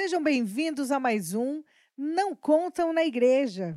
Sejam bem-vindos a mais um Não Contam na Igreja.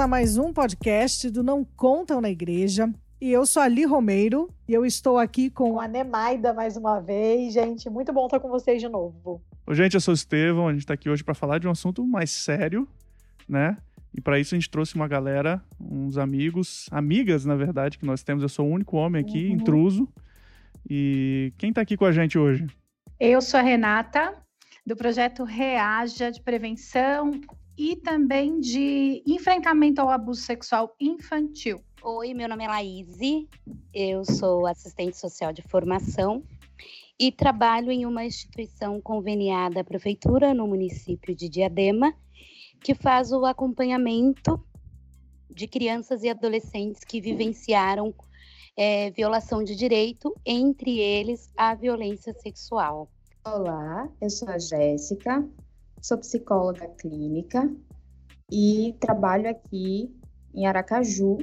A mais um podcast do Não Contam na Igreja. E eu sou a Li Romeiro e eu estou aqui com com a Nemaida mais uma vez. Gente, muito bom estar com vocês de novo. Oi, gente, eu sou o Estevão. A gente tá aqui hoje para falar de um assunto mais sério, né? E para isso a gente trouxe uma galera, uns amigos, amigas, na verdade, que nós temos. Eu sou o único homem aqui, Uhum. intruso. E quem tá aqui com a gente hoje? Eu sou a Renata, do projeto Reaja de Prevenção e também de enfrentamento ao abuso sexual infantil. Oi, meu nome é Laís, eu sou assistente social de formação e trabalho em uma instituição conveniada à prefeitura no município de Diadema, que faz o acompanhamento de crianças e adolescentes que vivenciaram eh, violação de direito, entre eles a violência sexual. Olá, eu sou a Jéssica, sou psicóloga clínica e trabalho aqui em Aracaju,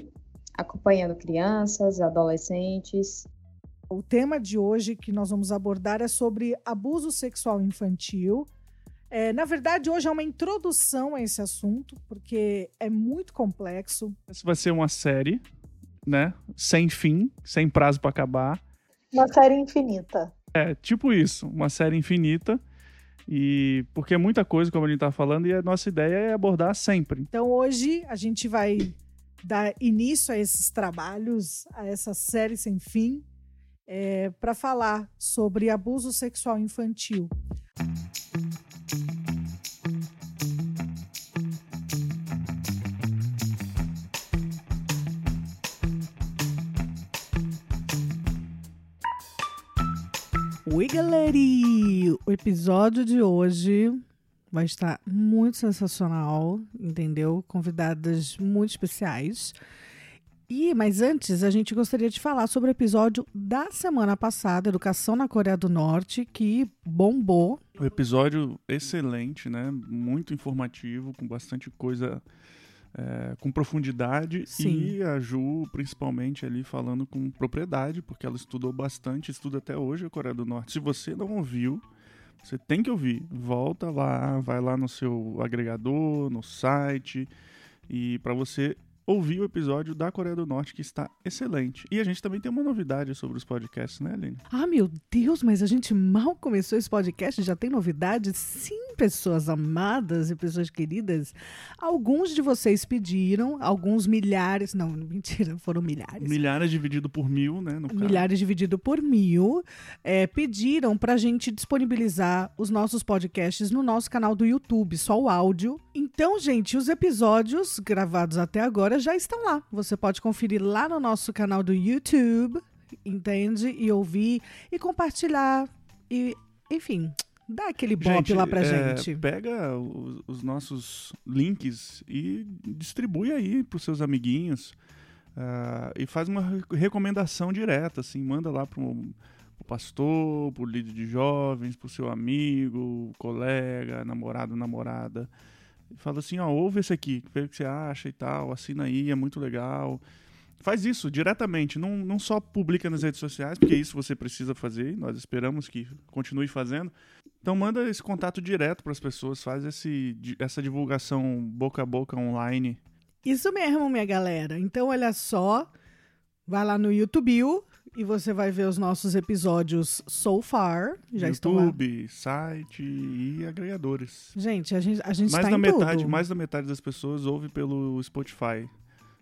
acompanhando crianças, adolescentes. O tema de hoje que nós vamos abordar é sobre abuso sexual infantil. É, na verdade, hoje é uma introdução a esse assunto, porque é muito complexo. Essa vai ser uma série, né? Sem fim, sem prazo para acabar. Uma série infinita. É tipo isso, uma série infinita. E porque é muita coisa, como a gente tá falando, e a nossa ideia é abordar sempre. Então, hoje a gente vai dar início a esses trabalhos, a essa série sem fim, para falar sobre abuso sexual infantil. Oi, galera! O episódio de hoje vai estar muito sensacional, entendeu? Convidadas muito especiais. E, mas antes, a gente gostaria de falar sobre o episódio da semana passada, Educação na Coreia do Norte, que bombou. O episódio excelente, né? Muito informativo, com bastante coisa é, com profundidade. Sim. E a Ju, principalmente, ali falando com propriedade, porque ela estudou bastante, estuda até hoje a Coreia do Norte. Se você não ouviu, você tem que ouvir. Volta lá, vai lá no seu agregador, no site, e para você ouvir o episódio da Coreia do Norte, que está excelente. E a gente também tem uma novidade sobre os podcasts, né, Aline? Ah, meu Deus, mas a gente mal começou esse podcast, já tem novidades? Sim, pessoas amadas e pessoas queridas. Alguns de vocês pediram, alguns milhares, não, mentira, foram milhares. Milhares dividido por mil, né? No caso. milhares dividido por mil, é, pediram para a gente disponibilizar os nossos podcasts no nosso canal do YouTube, só o áudio. Então, gente, os episódios gravados até agora já estão lá. Você pode conferir lá no nosso canal do YouTube, entende? E ouvir e compartilhar e, enfim, dar aquele bop lá pra é, gente. Pega os, os nossos links e distribui aí pros seus amiguinhos. ah, e faz uma re- recomendação direta, assim, manda lá pro, pro pastor, pro líder de jovens, pro seu amigo, colega, namorado, namorada. Fala assim, ó, ouve esse aqui, vê o que você acha e tal, assina aí, é muito legal. Faz isso diretamente, não, não só publica nas redes sociais, porque isso você precisa fazer, nós esperamos que continue fazendo. Então manda esse contato direto para as pessoas, faz esse, essa divulgação boca a boca online. Isso mesmo, minha galera. Então, olha só, vai lá no YouTube e você vai ver os nossos episódios so far. Já. YouTube, site e agregadores. Gente, a gente, a gente Mais tá da metade, tudo. mais da metade das pessoas ouve pelo Spotify,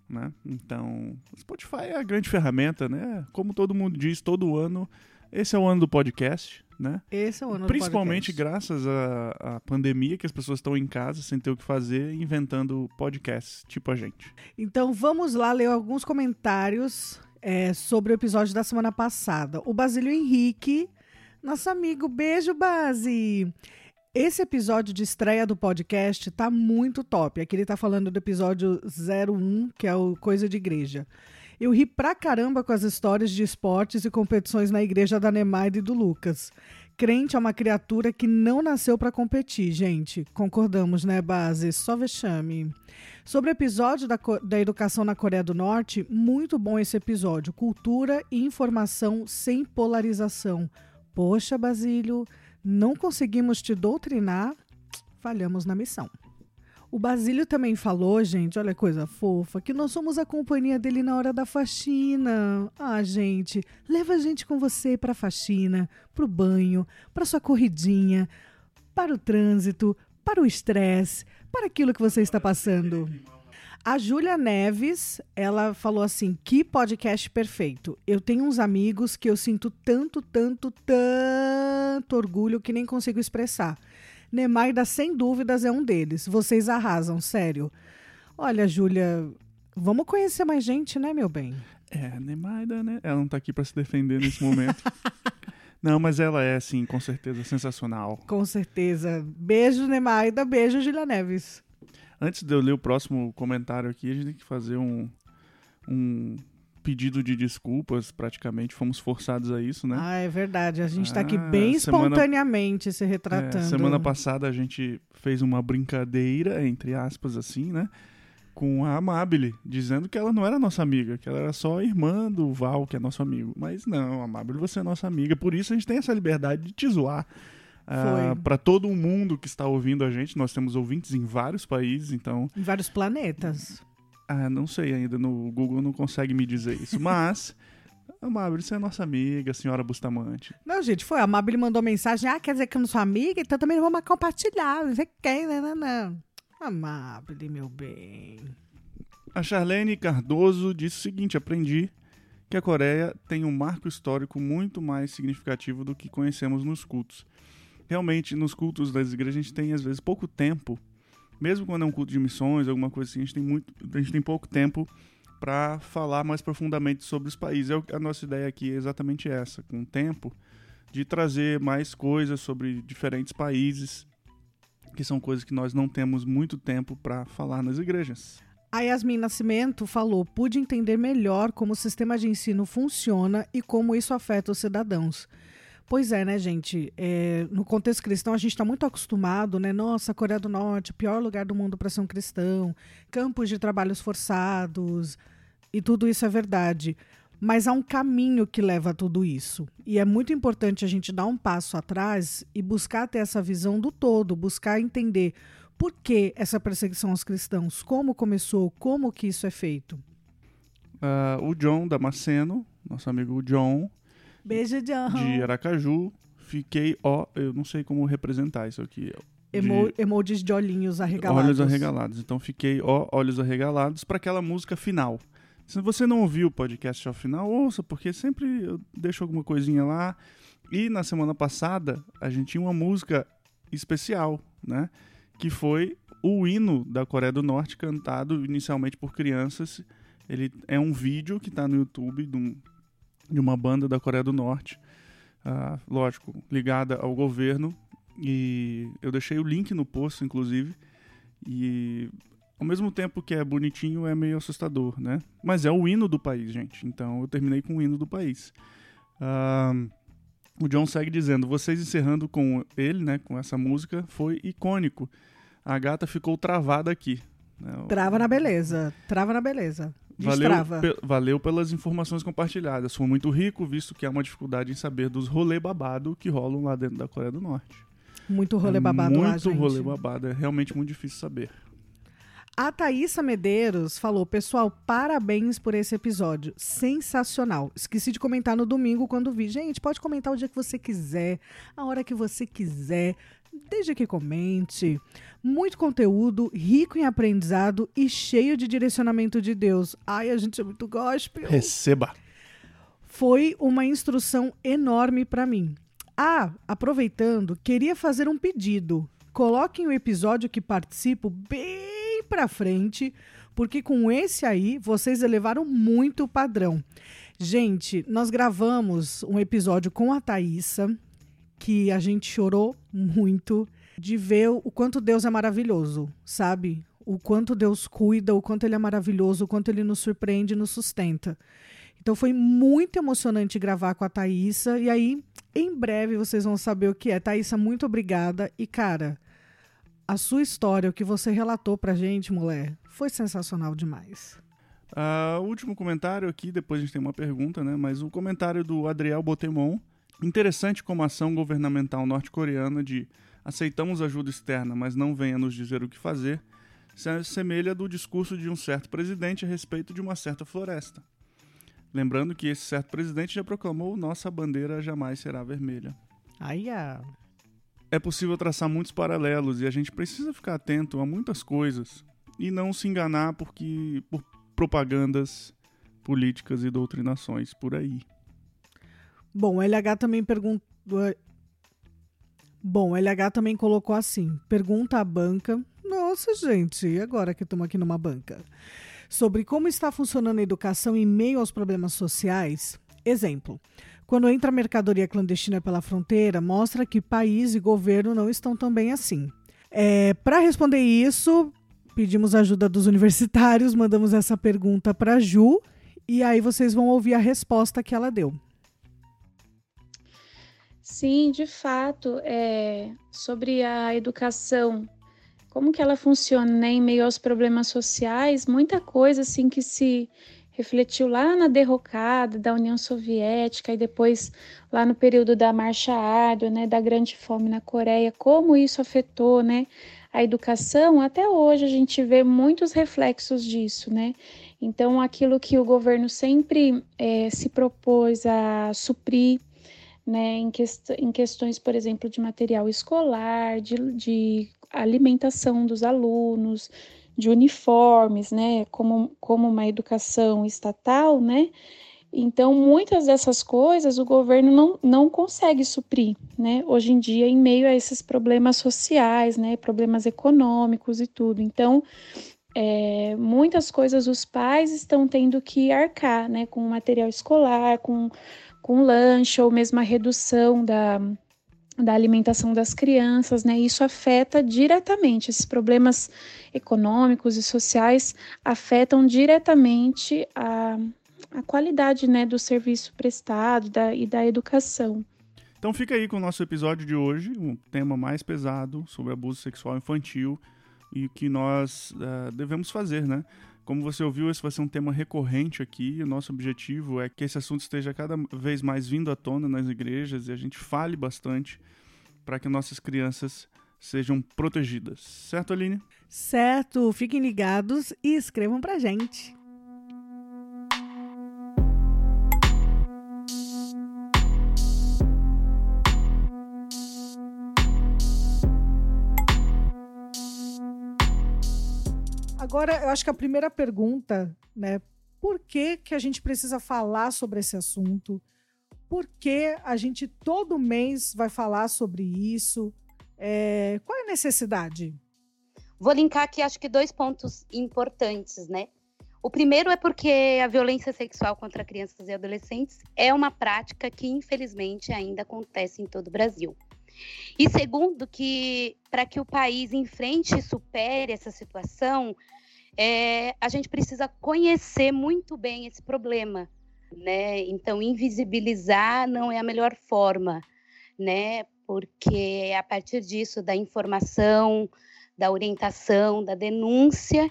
né? Então, Spotify é a grande ferramenta, né? Como todo mundo diz, todo ano, esse é o ano do podcast, né? Esse é o ano do Principalmente podcast. graças à, à pandemia, que as pessoas estão em casa sem ter o que fazer, inventando podcasts, tipo a gente. Então vamos lá ler alguns comentários é, sobre o episódio da semana passada. O Basílio Henrique, nosso amigo, beijo, Base. Esse episódio de estreia do podcast tá muito top. Aqui ele tá falando do episódio 01, que é o Coisa de Igreja. Eu ri pra caramba com as histórias de esportes e competições na igreja da Nemaide e do Lucas. Crente é uma criatura que não nasceu para competir, gente. Concordamos, né, base? Só vexame. Sobre o episódio da, da educação na Coreia do Norte, muito bom esse episódio. Cultura e informação sem polarização. Poxa, Basílio, não conseguimos te doutrinar, falhamos na missão. O Basílio também falou, gente, olha coisa fofa, que nós somos a companhia dele na hora da faxina. Ah, gente, leva a gente com você para faxina, para o banho, para sua corridinha, para o trânsito, para o estresse, para aquilo que você está passando. A Júlia Neves, ela falou assim: que podcast perfeito. Eu tenho uns amigos que eu sinto tanto, tanto, tanto orgulho que nem consigo expressar. Nemaida, sem dúvidas, é um deles. Vocês arrasam, sério. Olha, Júlia, vamos conhecer mais gente, né, meu bem? É, Nemaida, né? Ela não tá aqui para se defender nesse momento. não, mas ela é, sim, com certeza, sensacional. Com certeza. Beijo, Nemaida. Beijo, Júlia Neves. Antes de eu ler o próximo comentário aqui, a gente tem que fazer um, um pedido de desculpas, praticamente. Fomos forçados a isso, né? Ah, é verdade. A gente está aqui ah, bem semana, espontaneamente se retratando. É, semana passada a gente fez uma brincadeira, entre aspas, assim, né? Com a Amabile, dizendo que ela não era nossa amiga, que ela era só irmã do Val, que é nosso amigo. Mas não, Amabile, você é nossa amiga. Por isso a gente tem essa liberdade de te zoar. Uh, para todo mundo que está ouvindo a gente, nós temos ouvintes em vários países, então. Em vários planetas. Ah, não sei ainda, no Google não consegue me dizer isso, mas. Amabile, você é nossa amiga, senhora Bustamante. Não, gente, foi. A Amabile mandou mensagem. Ah, quer dizer que eu não sou amiga? Então também não vou compartilhar. Não sei quem, né? Não, não. Amabile, meu bem. A Charlene Cardoso disse o seguinte: aprendi que a Coreia tem um marco histórico muito mais significativo do que conhecemos nos cultos. Realmente, nos cultos das igrejas, a gente tem, às vezes, pouco tempo mesmo quando é um culto de missões, alguma coisa assim, a gente tem, muito, a gente tem pouco tempo para falar mais profundamente sobre os países. É a nossa ideia aqui é exatamente essa, com o tempo, de trazer mais coisas sobre diferentes países, que são coisas que nós não temos muito tempo para falar nas igrejas. A Yasmin Nascimento falou: pude entender melhor como o sistema de ensino funciona e como isso afeta os cidadãos. Pois é, né, gente? É, no contexto cristão, a gente está muito acostumado, né? Nossa, Coreia do Norte, pior lugar do mundo para ser um cristão, campos de trabalhos forçados, e tudo isso é verdade. Mas há um caminho que leva a tudo isso. E é muito importante a gente dar um passo atrás e buscar ter essa visão do todo, buscar entender por que essa perseguição aos cristãos, como começou, como que isso é feito. Uh, o John Damasceno, nosso amigo John, Beijo, John. De Aracaju. Fiquei, ó, eu não sei como representar isso aqui. Emo, emojis de olhinhos arregalados. Olhos arregalados. Então fiquei, ó, olhos arregalados para aquela música final. Se você não ouviu o podcast ao final, ouça, porque sempre eu deixo alguma coisinha lá. E na semana passada, a gente tinha uma música especial, né? Que foi o hino da Coreia do Norte, cantado inicialmente por crianças. Ele é um vídeo que está no YouTube de um de uma banda da Coreia do Norte, uh, lógico, ligada ao governo. E eu deixei o link no post, inclusive. E ao mesmo tempo que é bonitinho, é meio assustador, né? Mas é o hino do país, gente. Então eu terminei com o hino do país. Uh, o John segue dizendo: vocês encerrando com ele, né, com essa música, foi icônico. A gata ficou travada aqui. Né? Trava na beleza. Trava na beleza. Valeu, pe valeu pelas informações compartilhadas. Foi muito rico, visto que há uma dificuldade em saber dos rolê babado que rolam lá dentro da Coreia do Norte. Muito rolê é babado muito lá. Muito rolê babado. É realmente muito difícil saber. A Thaisa Medeiros falou: Pessoal, parabéns por esse episódio. Sensacional. Esqueci de comentar no domingo quando vi. Gente, pode comentar o dia que você quiser, a hora que você quiser desde que comente. Muito conteúdo, rico em aprendizado e cheio de direcionamento de Deus. Ai, a gente é muito gospel. Receba. Foi uma instrução enorme para mim. Ah, aproveitando, queria fazer um pedido. Coloquem o episódio que participo bem para frente, porque com esse aí vocês elevaram muito o padrão. Gente, nós gravamos um episódio com a Thaisa, que a gente chorou muito. de ver o quanto Deus é maravilhoso, sabe? O quanto Deus cuida, o quanto Ele é maravilhoso, o quanto Ele nos surpreende e nos sustenta. Então foi muito emocionante gravar com a Thaísa. E aí, em breve, vocês vão saber o que é. Thaísa, muito obrigada. E, cara, a sua história, o que você relatou pra gente, mulher, foi sensacional demais. Uh, último comentário aqui, depois a gente tem uma pergunta, né? Mas o comentário do Adriel Botemon. Interessante como a ação governamental norte-coreana de aceitamos ajuda externa, mas não venha nos dizer o que fazer, se assemelha do discurso de um certo presidente a respeito de uma certa floresta. Lembrando que esse certo presidente já proclamou nossa bandeira jamais será vermelha. Aí. É possível traçar muitos paralelos e a gente precisa ficar atento a muitas coisas e não se enganar porque por propagandas políticas e doutrinações por aí. Bom, o LH também perguntou. Bom, LH também colocou assim: pergunta à banca. Nossa, gente, e agora que estamos aqui numa banca? Sobre como está funcionando a educação em meio aos problemas sociais. Exemplo: quando entra mercadoria clandestina pela fronteira, mostra que país e governo não estão tão bem assim. É, Para responder isso, pedimos ajuda dos universitários, mandamos essa pergunta para Ju e aí vocês vão ouvir a resposta que ela deu. Sim, de fato, é, sobre a educação, como que ela funciona né, em meio aos problemas sociais, muita coisa assim que se refletiu lá na derrocada da União Soviética e depois lá no período da Marcha Árdua, né, da Grande Fome na Coreia, como isso afetou, né, a educação, até hoje a gente vê muitos reflexos disso, né? Então, aquilo que o governo sempre é, se propôs a suprir, né, em, quest em questões, por exemplo, de material escolar, de, de alimentação dos alunos, de uniformes, né, como, como uma educação estatal, né, então, muitas dessas coisas o governo não, não consegue suprir, né? Hoje em dia, em meio a esses problemas sociais, né? Problemas econômicos e tudo. Então, é, muitas coisas os pais estão tendo que arcar, né? Com material escolar, com, com lanche, ou mesmo a redução da, da alimentação das crianças, né? Isso afeta diretamente, esses problemas econômicos e sociais afetam diretamente a a qualidade né, do serviço prestado da, e da educação. Então fica aí com o nosso episódio de hoje, um tema mais pesado sobre abuso sexual infantil e o que nós uh, devemos fazer, né? Como você ouviu, esse vai ser um tema recorrente aqui. O nosso objetivo é que esse assunto esteja cada vez mais vindo à tona nas igrejas e a gente fale bastante para que nossas crianças sejam protegidas. Certo, Aline? Certo. Fiquem ligados e escrevam para gente. Agora, eu acho que a primeira pergunta, né? Por que, que a gente precisa falar sobre esse assunto? Por que a gente todo mês vai falar sobre isso? É, qual é a necessidade? Vou linkar aqui, acho que dois pontos importantes, né? O primeiro é porque a violência sexual contra crianças e adolescentes é uma prática que, infelizmente, ainda acontece em todo o Brasil. E segundo, que para que o país enfrente e supere essa situação, é, a gente precisa conhecer muito bem esse problema, né? Então, invisibilizar não é a melhor forma, né? Porque é a partir disso, da informação, da orientação, da denúncia,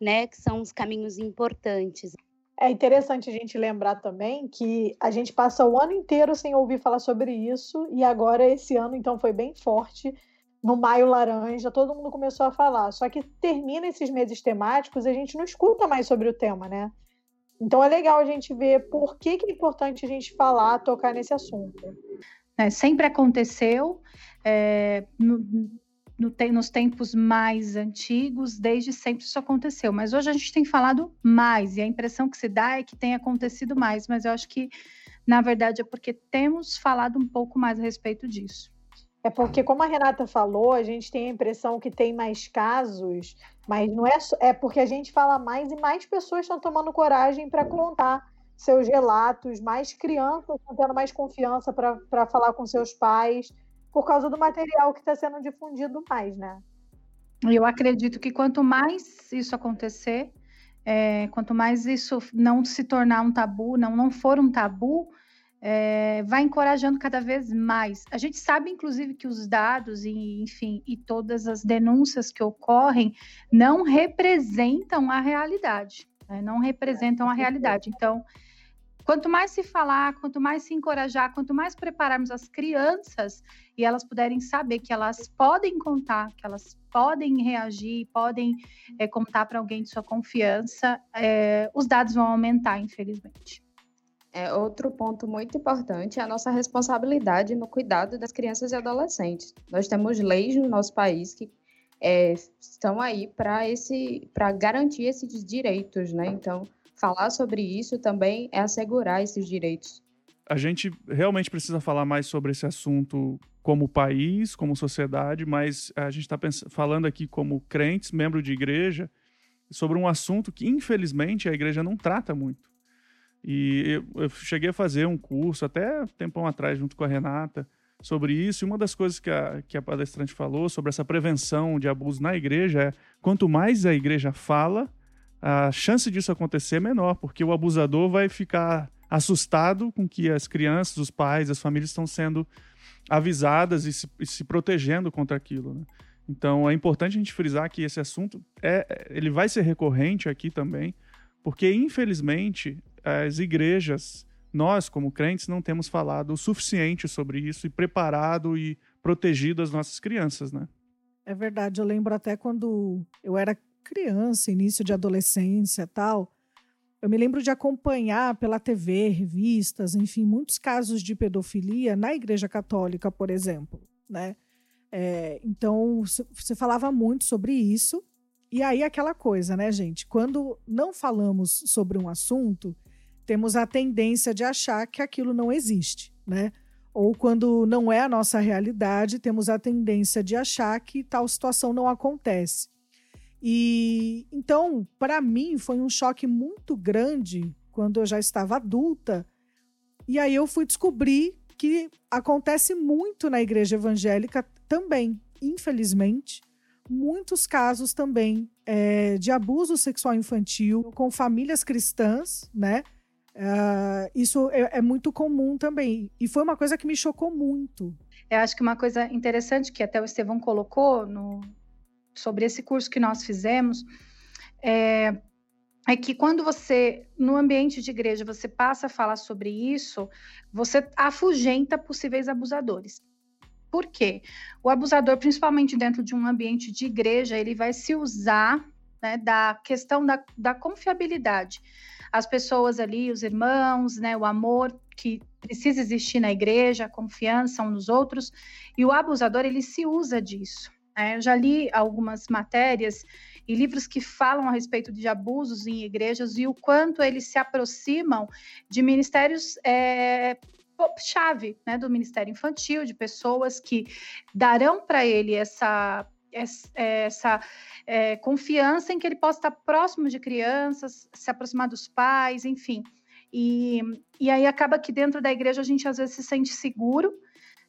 né, que são os caminhos importantes. É interessante a gente lembrar também que a gente passa o ano inteiro sem ouvir falar sobre isso, e agora esse ano, então, foi bem forte no Maio Laranja, todo mundo começou a falar. Só que termina esses meses temáticos a gente não escuta mais sobre o tema, né? Então é legal a gente ver por que, que é importante a gente falar, tocar nesse assunto. É, sempre aconteceu. É, no, no, nos tempos mais antigos, desde sempre isso aconteceu. Mas hoje a gente tem falado mais, e a impressão que se dá é que tem acontecido mais, mas eu acho que, na verdade, é porque temos falado um pouco mais a respeito disso. É porque, como a Renata falou, a gente tem a impressão que tem mais casos, mas não é, é porque a gente fala mais e mais pessoas estão tomando coragem para contar seus relatos, mais crianças estão tendo mais confiança para falar com seus pais, por causa do material que está sendo difundido mais, né? Eu acredito que quanto mais isso acontecer, é, quanto mais isso não se tornar um tabu, não, não for um tabu, é, vai encorajando cada vez mais. A gente sabe, inclusive, que os dados e, enfim, e todas as denúncias que ocorrem não representam a realidade, né? não representam a realidade. Então, quanto mais se falar, quanto mais se encorajar, quanto mais prepararmos as crianças e elas puderem saber que elas podem contar, que elas podem reagir, podem é, contar para alguém de sua confiança, é, os dados vão aumentar, infelizmente. É, outro ponto muito importante é a nossa responsabilidade no cuidado das crianças e adolescentes. Nós temos leis no nosso país que é, estão aí para esse, para garantir esses direitos, né? Então, falar sobre isso também é assegurar esses direitos. A gente realmente precisa falar mais sobre esse assunto como país, como sociedade, mas a gente está falando aqui como crentes, membro de igreja, sobre um assunto que, infelizmente, a igreja não trata muito. E eu, eu, cheguei a fazer um curso até tempão atrás, junto com a Renata, sobre isso. E uma das coisas que a, que a palestrante falou sobre essa prevenção de abuso na igreja é quanto mais a igreja fala, a chance disso acontecer é menor, porque o abusador vai ficar assustado com que as crianças, os pais, as famílias estão sendo avisadas e se, e se protegendo contra aquilo. Né? Então é importante a gente frisar que esse assunto é, ele vai ser recorrente aqui também, porque infelizmente as igrejas, nós como crentes, não temos falado o suficiente sobre isso e preparado e protegido as nossas crianças, né? É verdade, eu lembro até quando eu era criança, início de adolescência tal, eu me lembro de acompanhar pela TV, revistas, enfim, muitos casos de pedofilia na Igreja Católica, por exemplo, né? É, então, você falava muito sobre isso. E aí, aquela coisa, né, gente? Quando não falamos sobre um assunto, temos a tendência de achar que aquilo não existe, né? Ou quando não é a nossa realidade, temos a tendência de achar que tal situação não acontece. E então, para mim, foi um choque muito grande quando eu já estava adulta. E aí eu fui descobrir que acontece muito na igreja evangélica também, infelizmente, muitos casos também é, de abuso sexual infantil com famílias cristãs, né? Uh, isso é, é, muito comum também. E foi uma coisa que me chocou muito. Eu acho que uma coisa interessante que até o Estevão colocou no, sobre esse curso que nós fizemos é, é que quando você, no ambiente de igreja, você passa a falar sobre isso, você afugenta possíveis abusadores. Por quê? O abusador, principalmente dentro de um ambiente de igreja, ele vai se usar né, da questão da, da confiabilidade as pessoas ali, os irmãos, né, o amor que precisa existir na igreja, a confiança uns nos outros, e o abusador ele se usa disso. Né? Eu já li algumas matérias e livros que falam a respeito de abusos em igrejas e o quanto eles se aproximam de ministérios é, chave, né, do Ministério Infantil, de pessoas que darão para ele essa essa é, confiança em que ele possa estar próximo de crianças, se aproximar dos pais, enfim. E, e aí acaba que dentro da igreja a gente às vezes se sente seguro,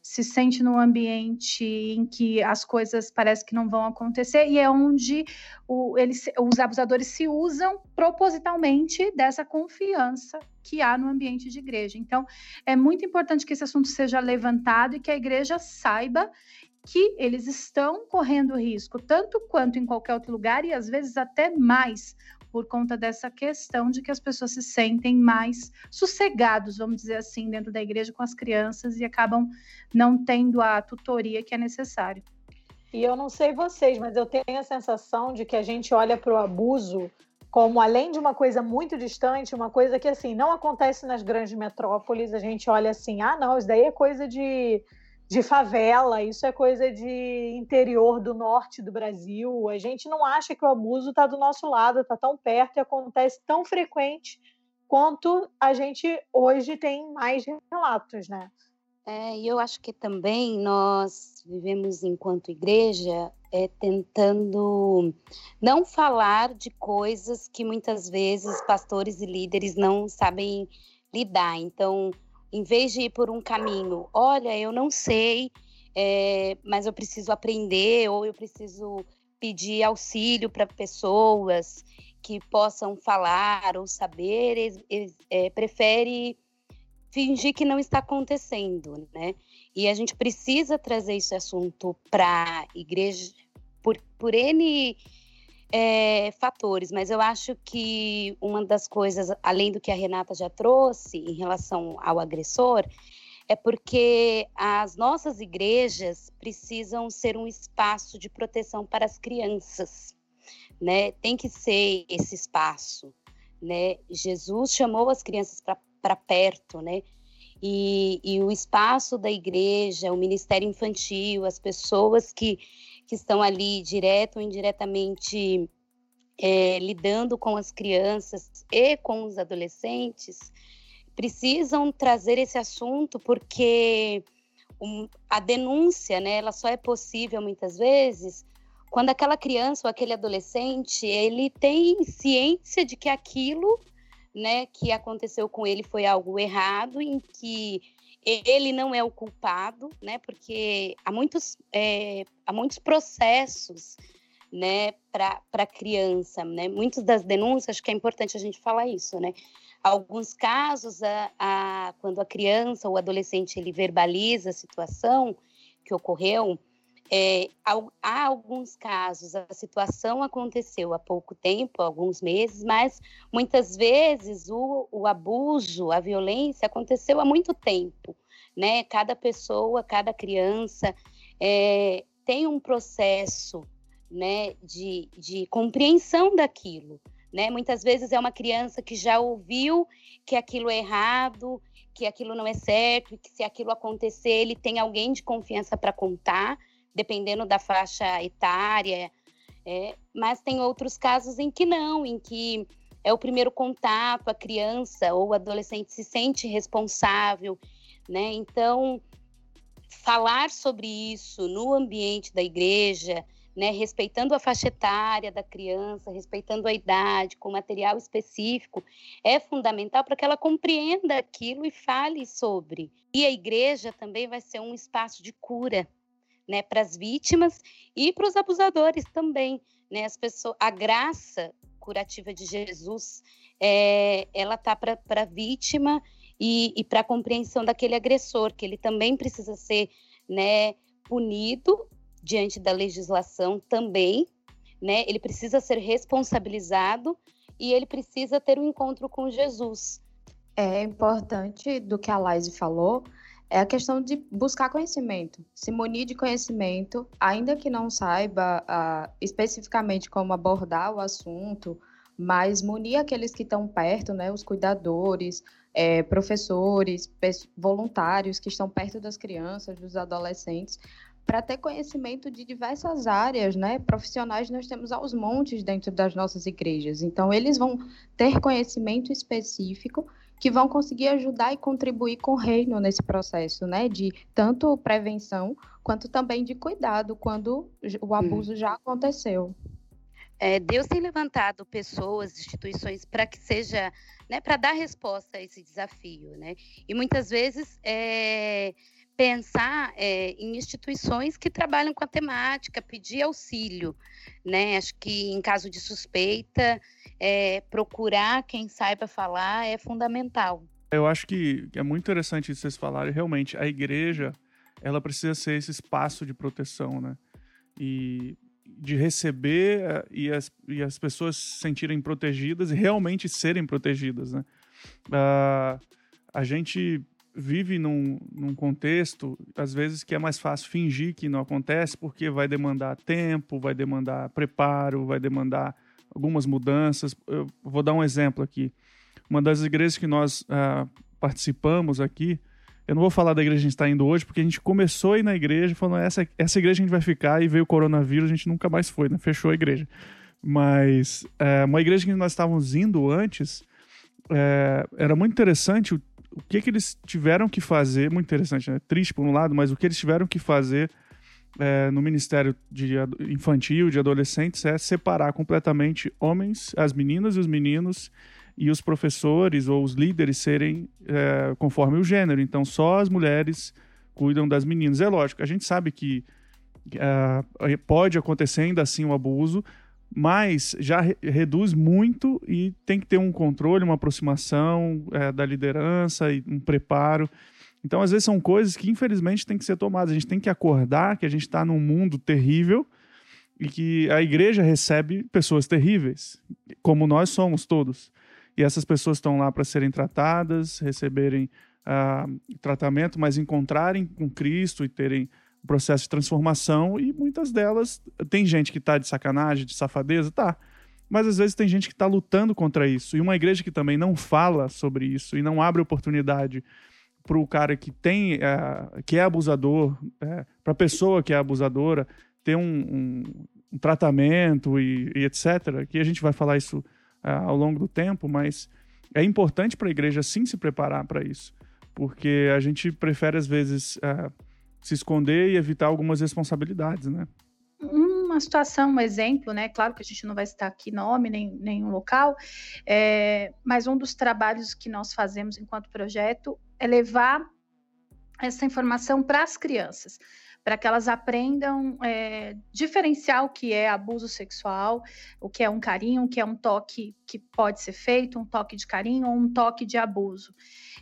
se sente num ambiente em que as coisas parece que não vão acontecer e é onde o, eles, os abusadores se usam propositalmente dessa confiança que há no ambiente de igreja. Então, é muito importante que esse assunto seja levantado e que a igreja saiba que eles estão correndo risco, tanto quanto em qualquer outro lugar, e às vezes até mais, por conta dessa questão de que as pessoas se sentem mais sossegados, vamos dizer assim, dentro da igreja com as crianças e acabam não tendo a tutoria que é necessário. E eu não sei vocês, mas eu tenho a sensação de que a gente olha para o abuso como além de uma coisa muito distante, uma coisa que assim não acontece nas grandes metrópoles, a gente olha assim, ah, não, isso daí é coisa de de favela, isso é coisa de interior do norte do Brasil. A gente não acha que o abuso está do nosso lado, está tão perto e acontece tão frequente quanto a gente hoje tem mais relatos, né? É, e eu acho que também nós vivemos enquanto igreja é, tentando não falar de coisas que muitas vezes pastores e líderes não sabem lidar. Então, em vez de ir por um caminho, olha, eu não sei é, mas eu preciso aprender ou eu preciso pedir auxílio para pessoas que possam falar ou saber, eles, é, prefere fingir que não está acontecendo, né? E a gente precisa trazer esse assunto para a igreja por, por N é, fatores, mas eu acho que uma das coisas, além do que a Renata já trouxe em relação ao agressor, é porque as nossas igrejas precisam ser um espaço de proteção para as crianças, né? Tem que ser esse espaço, né? Jesus chamou as crianças para perto, né? E, e, o espaço da igreja, o ministério infantil, as pessoas que, que estão ali direto ou indiretamente é, lidando com as crianças e com os adolescentes, precisam trazer esse assunto porque um, a denúncia, né, ela só é possível muitas vezes quando aquela criança ou aquele adolescente ele tem ciência de que aquilo, né, que aconteceu com ele foi algo errado, em que ele não é o culpado, né, porque há muitos, é, há muitos processos né, para a criança, né? Muitas das denúncias, acho que é importante a gente falar isso, né? Alguns casos, a, a, quando a criança ou adolescente ele verbaliza a situação que ocorreu, é, há alguns casos a situação aconteceu há pouco tempo, alguns meses, mas muitas vezes o, o abuso, a violência aconteceu há muito tempo, né? Cada pessoa, cada criança é, tem um processo né, de, de compreensão daquilo. Né? Muitas vezes é uma criança que já ouviu que aquilo é errado, que aquilo não é certo, e que se aquilo acontecer, ele tem alguém de confiança para contar, dependendo da faixa etária. É, mas tem outros casos em que não, em que é o primeiro contato, a criança ou o adolescente se sente responsável, né? Então, falar sobre isso no ambiente da igreja, né, respeitando a faixa etária da criança, respeitando a idade, com material específico, é fundamental para que ela compreenda aquilo e fale sobre. E a igreja também vai ser um espaço de cura, né, para as vítimas e para os abusadores também, né, as pessoas, a graça curativa de Jesus, é, ela tá para a vítima e, e para a compreensão daquele agressor, que ele também precisa ser, né, punido diante da legislação também, né? Ele precisa ser responsabilizado e ele precisa ter um encontro com Jesus. É importante do que a Laise falou, é a questão de buscar conhecimento, se munir de conhecimento, ainda que não saiba uh, especificamente como abordar o assunto, mas munir aqueles que estão perto, né, os cuidadores, é, professores, voluntários que estão perto das crianças, dos adolescentes, para ter conhecimento de diversas áreas, né? Profissionais nós temos aos montes dentro das nossas igrejas. Então, eles vão ter conhecimento específico que vão conseguir ajudar e contribuir com o reino nesse processo, né? De tanto prevenção quanto também de cuidado quando o abuso já aconteceu. É, Deus tem levantado pessoas, instituições para que seja, né, para dar resposta a esse desafio, né? E muitas vezes é, pensar é, em instituições que trabalham com a temática, pedir auxílio, né? Acho que em caso de suspeita, é, procurar quem saiba falar é fundamental. Eu acho que é muito interessante vocês falarem. Realmente, a igreja, ela precisa ser esse espaço de proteção, né? E de receber eh, e as, e as pessoas se sentirem protegidas e realmente serem protegidas, né? Uh, a gente vive num, num contexto, às vezes, que é mais fácil fingir que não acontece, porque vai demandar tempo, vai demandar preparo, vai demandar algumas mudanças. Eu vou dar um exemplo aqui. Uma das igrejas que nós uh, participamos aqui, eu não vou falar da igreja que a gente está indo hoje, porque a gente começou a ir na igreja falando essa, essa igreja a gente vai ficar e veio o coronavírus, a gente nunca mais foi, né? fechou a igreja. Mas é, uma igreja que nós estávamos indo antes, é, era muito interessante o o que, que eles tiveram que fazer, muito interessante, né? Triste por um lado, mas o que eles tiveram que fazer é, no Ministério de Infantil, de Adolescentes, é separar completamente homens, as meninas e os meninos, e os professores ou os líderes serem é, conforme o gênero. Então, só as mulheres cuidam das meninas. É lógico, a gente sabe que uh, pode acontecer ainda assim o abuso, mas já re reduz muito e tem que ter um controle, uma aproximação é, da liderança e um preparo. Então, às vezes, são coisas que, infelizmente, tem que ser tomadas. A gente tem que acordar que a gente está num mundo terrível e que a igreja recebe pessoas terríveis, como nós somos todos. E essas pessoas estão lá para serem tratadas, receberem uh, tratamento, mas encontrarem com Cristo e terem processo de transformação. E muitas delas, tem gente que está de sacanagem, de safadeza, tá. Mas às vezes tem gente que está lutando contra isso. E uma igreja que também não fala sobre isso e não abre oportunidade para o cara que tem, uh, que é abusador, uh, para a pessoa que é abusadora, ter um, um, um tratamento e, e, etc. Que a gente vai falar isso uh, ao longo do tempo, mas é importante para a igreja sim se preparar para isso, porque a gente prefere às vezes se esconder e evitar algumas responsabilidades, né? Uma situação, um exemplo, né? Claro que a gente não vai citar aqui nome nem nenhum local, é, mas um dos trabalhos que nós fazemos enquanto projeto é levar essa informação para as crianças para que elas aprendam é, diferenciar o que é abuso sexual, o que é um carinho, o que é um toque que pode ser feito, um toque de carinho ou um toque de abuso.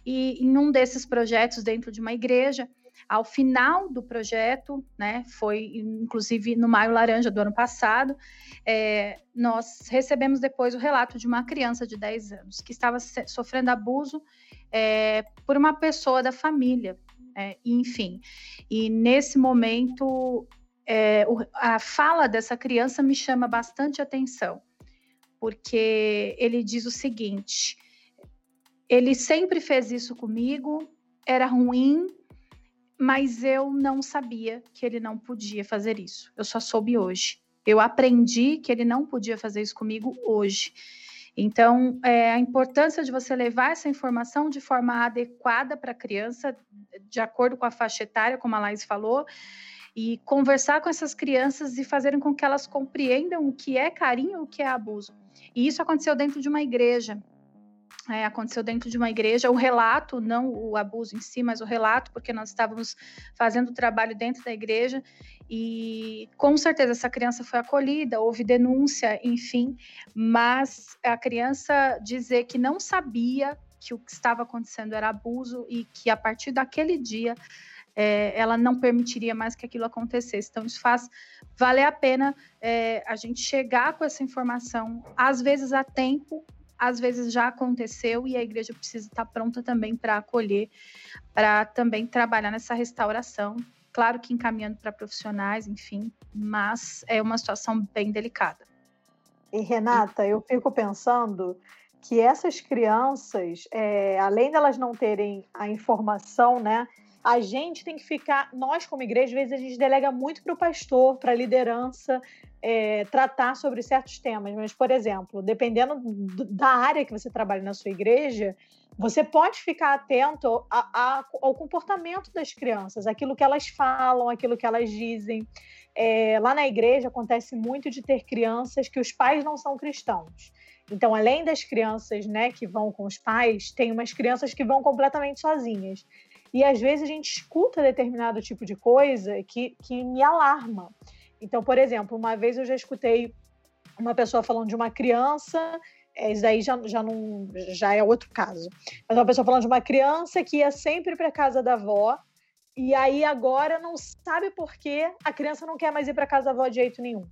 E em um desses projetos dentro de uma igreja, ao final do projeto, né, foi inclusive no Maio Laranja do ano passado, é, nós recebemos depois o relato de uma criança de 10 anos que estava sofrendo abuso é, por uma pessoa da família, é, enfim. E nesse momento, é, o, a fala dessa criança me chama bastante atenção, porque ele diz o seguinte: ele sempre fez isso comigo, era ruim, mas eu não sabia que ele não podia fazer isso. Eu só soube hoje. Eu aprendi que ele não podia fazer isso comigo hoje. Então, é, a importância de você levar essa informação de forma adequada para a criança, de acordo com a faixa etária, como a Laís falou, e conversar com essas crianças e fazerem com que elas compreendam o que é carinho o que é abuso. E isso aconteceu dentro de uma igreja. É, aconteceu dentro de uma igreja, o relato, não o abuso em si, mas o relato, porque nós estávamos fazendo o trabalho dentro da igreja e com certeza essa criança foi acolhida, houve denúncia, enfim, mas a criança dizer que não sabia que o que estava acontecendo era abuso e que a partir daquele dia é, ela não permitiria mais que aquilo acontecesse. Então, isso faz valer a pena é, a gente chegar com essa informação, às vezes a tempo, às vezes já aconteceu e a igreja precisa estar pronta também para acolher, para também trabalhar nessa restauração. Claro que encaminhando para profissionais, enfim, mas é uma situação bem delicada. E Renata, eu fico pensando que essas crianças, é, além delas não terem a informação, né, a gente tem que ficar, nós como igreja, às vezes a gente delega muito para o pastor, para a liderança, é, tratar sobre certos temas. Mas, por exemplo, dependendo da área que você trabalha na sua igreja, você pode ficar atento a, a, ao comportamento das crianças, aquilo que elas falam, aquilo que elas dizem. É, lá na igreja acontece muito de ter crianças que os pais não são cristãos. Então, além das crianças né, que vão com os pais, tem umas crianças que vão completamente sozinhas. E às vezes a gente escuta determinado tipo de coisa que, que me alarma. Então, por exemplo, uma vez eu já escutei uma pessoa falando de uma criança, é, isso daí já, já, não, já é outro caso. Mas uma pessoa falando de uma criança que ia sempre para casa da avó, e aí agora não sabe por que a criança não quer mais ir para casa da avó de jeito nenhum.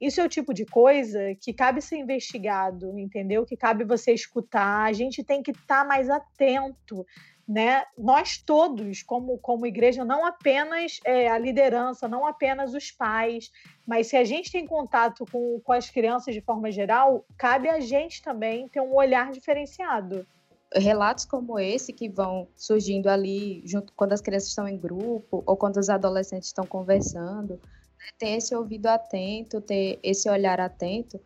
Isso é o tipo de coisa que cabe ser investigado, entendeu? Que cabe você escutar. A gente tem que estar tá mais atento né? Nós todos, como, como igreja, não apenas é, a liderança, não apenas os pais, mas se a gente tem contato com, com as crianças de forma geral, cabe a gente também ter um olhar diferenciado. Relatos como esse que vão surgindo ali junto quando as crianças estão em grupo ou quando os adolescentes estão conversando, né? ter esse ouvido atento, ter esse olhar atento,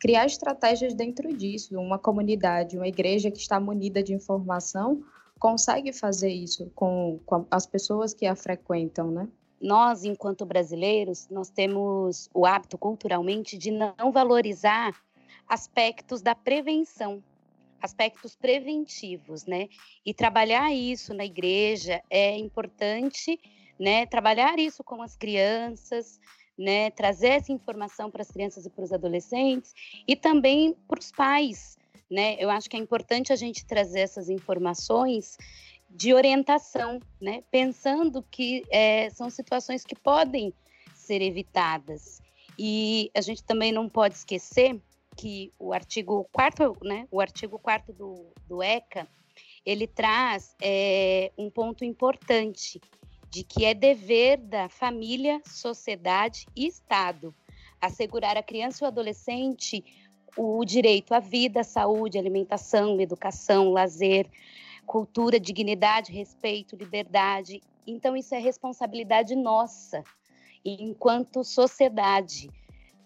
criar estratégias dentro disso, uma comunidade, uma igreja que está munida de informação consegue fazer isso com, com as pessoas que a frequentam, né? Nós, enquanto brasileiros, nós temos o hábito culturalmente de não valorizar aspectos da prevenção. aspectos preventivos, né? E trabalhar isso na igreja é importante, né? Trabalhar isso com as crianças, né? Trazer essa informação para as crianças e para os adolescentes e também para os pais, né? Eu acho que é importante a gente trazer essas informações de orientação, né? Pensando que é, são situações que podem ser evitadas. E a gente também não pode esquecer que o artigo 4 né, o artigo 4 do, do ECA, ele traz é, um ponto importante de que é dever da família, sociedade e Estado assegurar à criança e ao adolescente o direito à vida, saúde, alimentação, educação, lazer, cultura, dignidade, respeito, liberdade. Então, isso é responsabilidade nossa, enquanto sociedade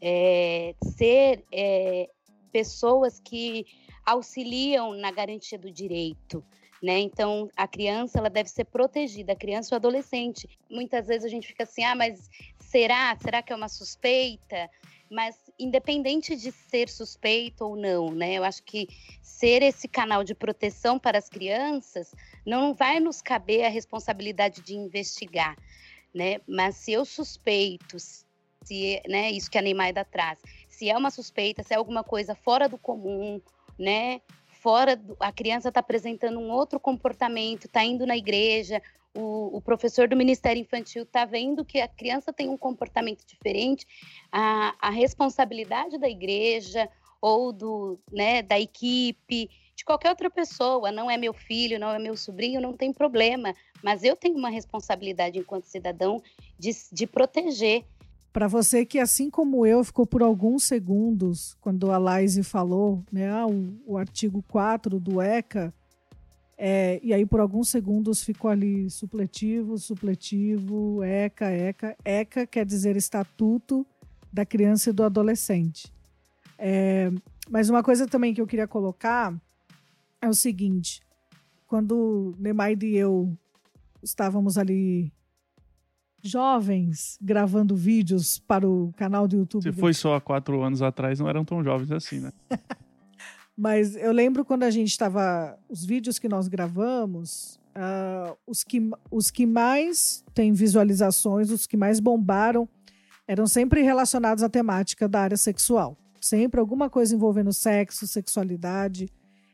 é, ser é, pessoas que auxiliam na garantia do direito. Né? Então, a criança ela deve ser protegida, a criança ou adolescente. Muitas vezes a gente fica assim, ah, mas será? Será que é uma suspeita? Mas independente de ser suspeito ou não, né? Eu acho que ser esse canal de proteção para as crianças não vai nos caber a responsabilidade de investigar, né? Mas se eu suspeito, se, né, isso que a Neymaida traz, se é uma suspeita, se é alguma coisa fora do comum, né, fora, do, a criança está apresentando um outro comportamento, está indo na igreja, o, o, professor do Ministério Infantil está vendo que a criança tem um comportamento diferente, a, a responsabilidade da igreja ou do, né, da equipe, de qualquer outra pessoa, não é meu filho, não é meu sobrinho, não tem problema, mas eu tenho uma responsabilidade enquanto cidadão de, de proteger. Para você que, assim como eu, ficou por alguns segundos quando a Laise falou, né, o, o, artigo 4 do ECA, é, e aí por alguns segundos ficou ali supletivo, supletivo, ECA, ECA. ECA quer dizer Estatuto da Criança e do Adolescente. É, mas uma coisa também que eu queria colocar é o seguinte: quando Nemaide e eu estávamos ali jovens gravando vídeos para o canal do YouTube. Se foi só há quatro anos atrás, não eram tão jovens assim, né? Mas eu lembro quando a gente estava. Os vídeos que nós gravamos, uh, os, que, os que mais têm visualizações, os que mais bombaram, eram sempre relacionados à temática da área sexual. Sempre alguma coisa envolvendo sexo, sexualidade.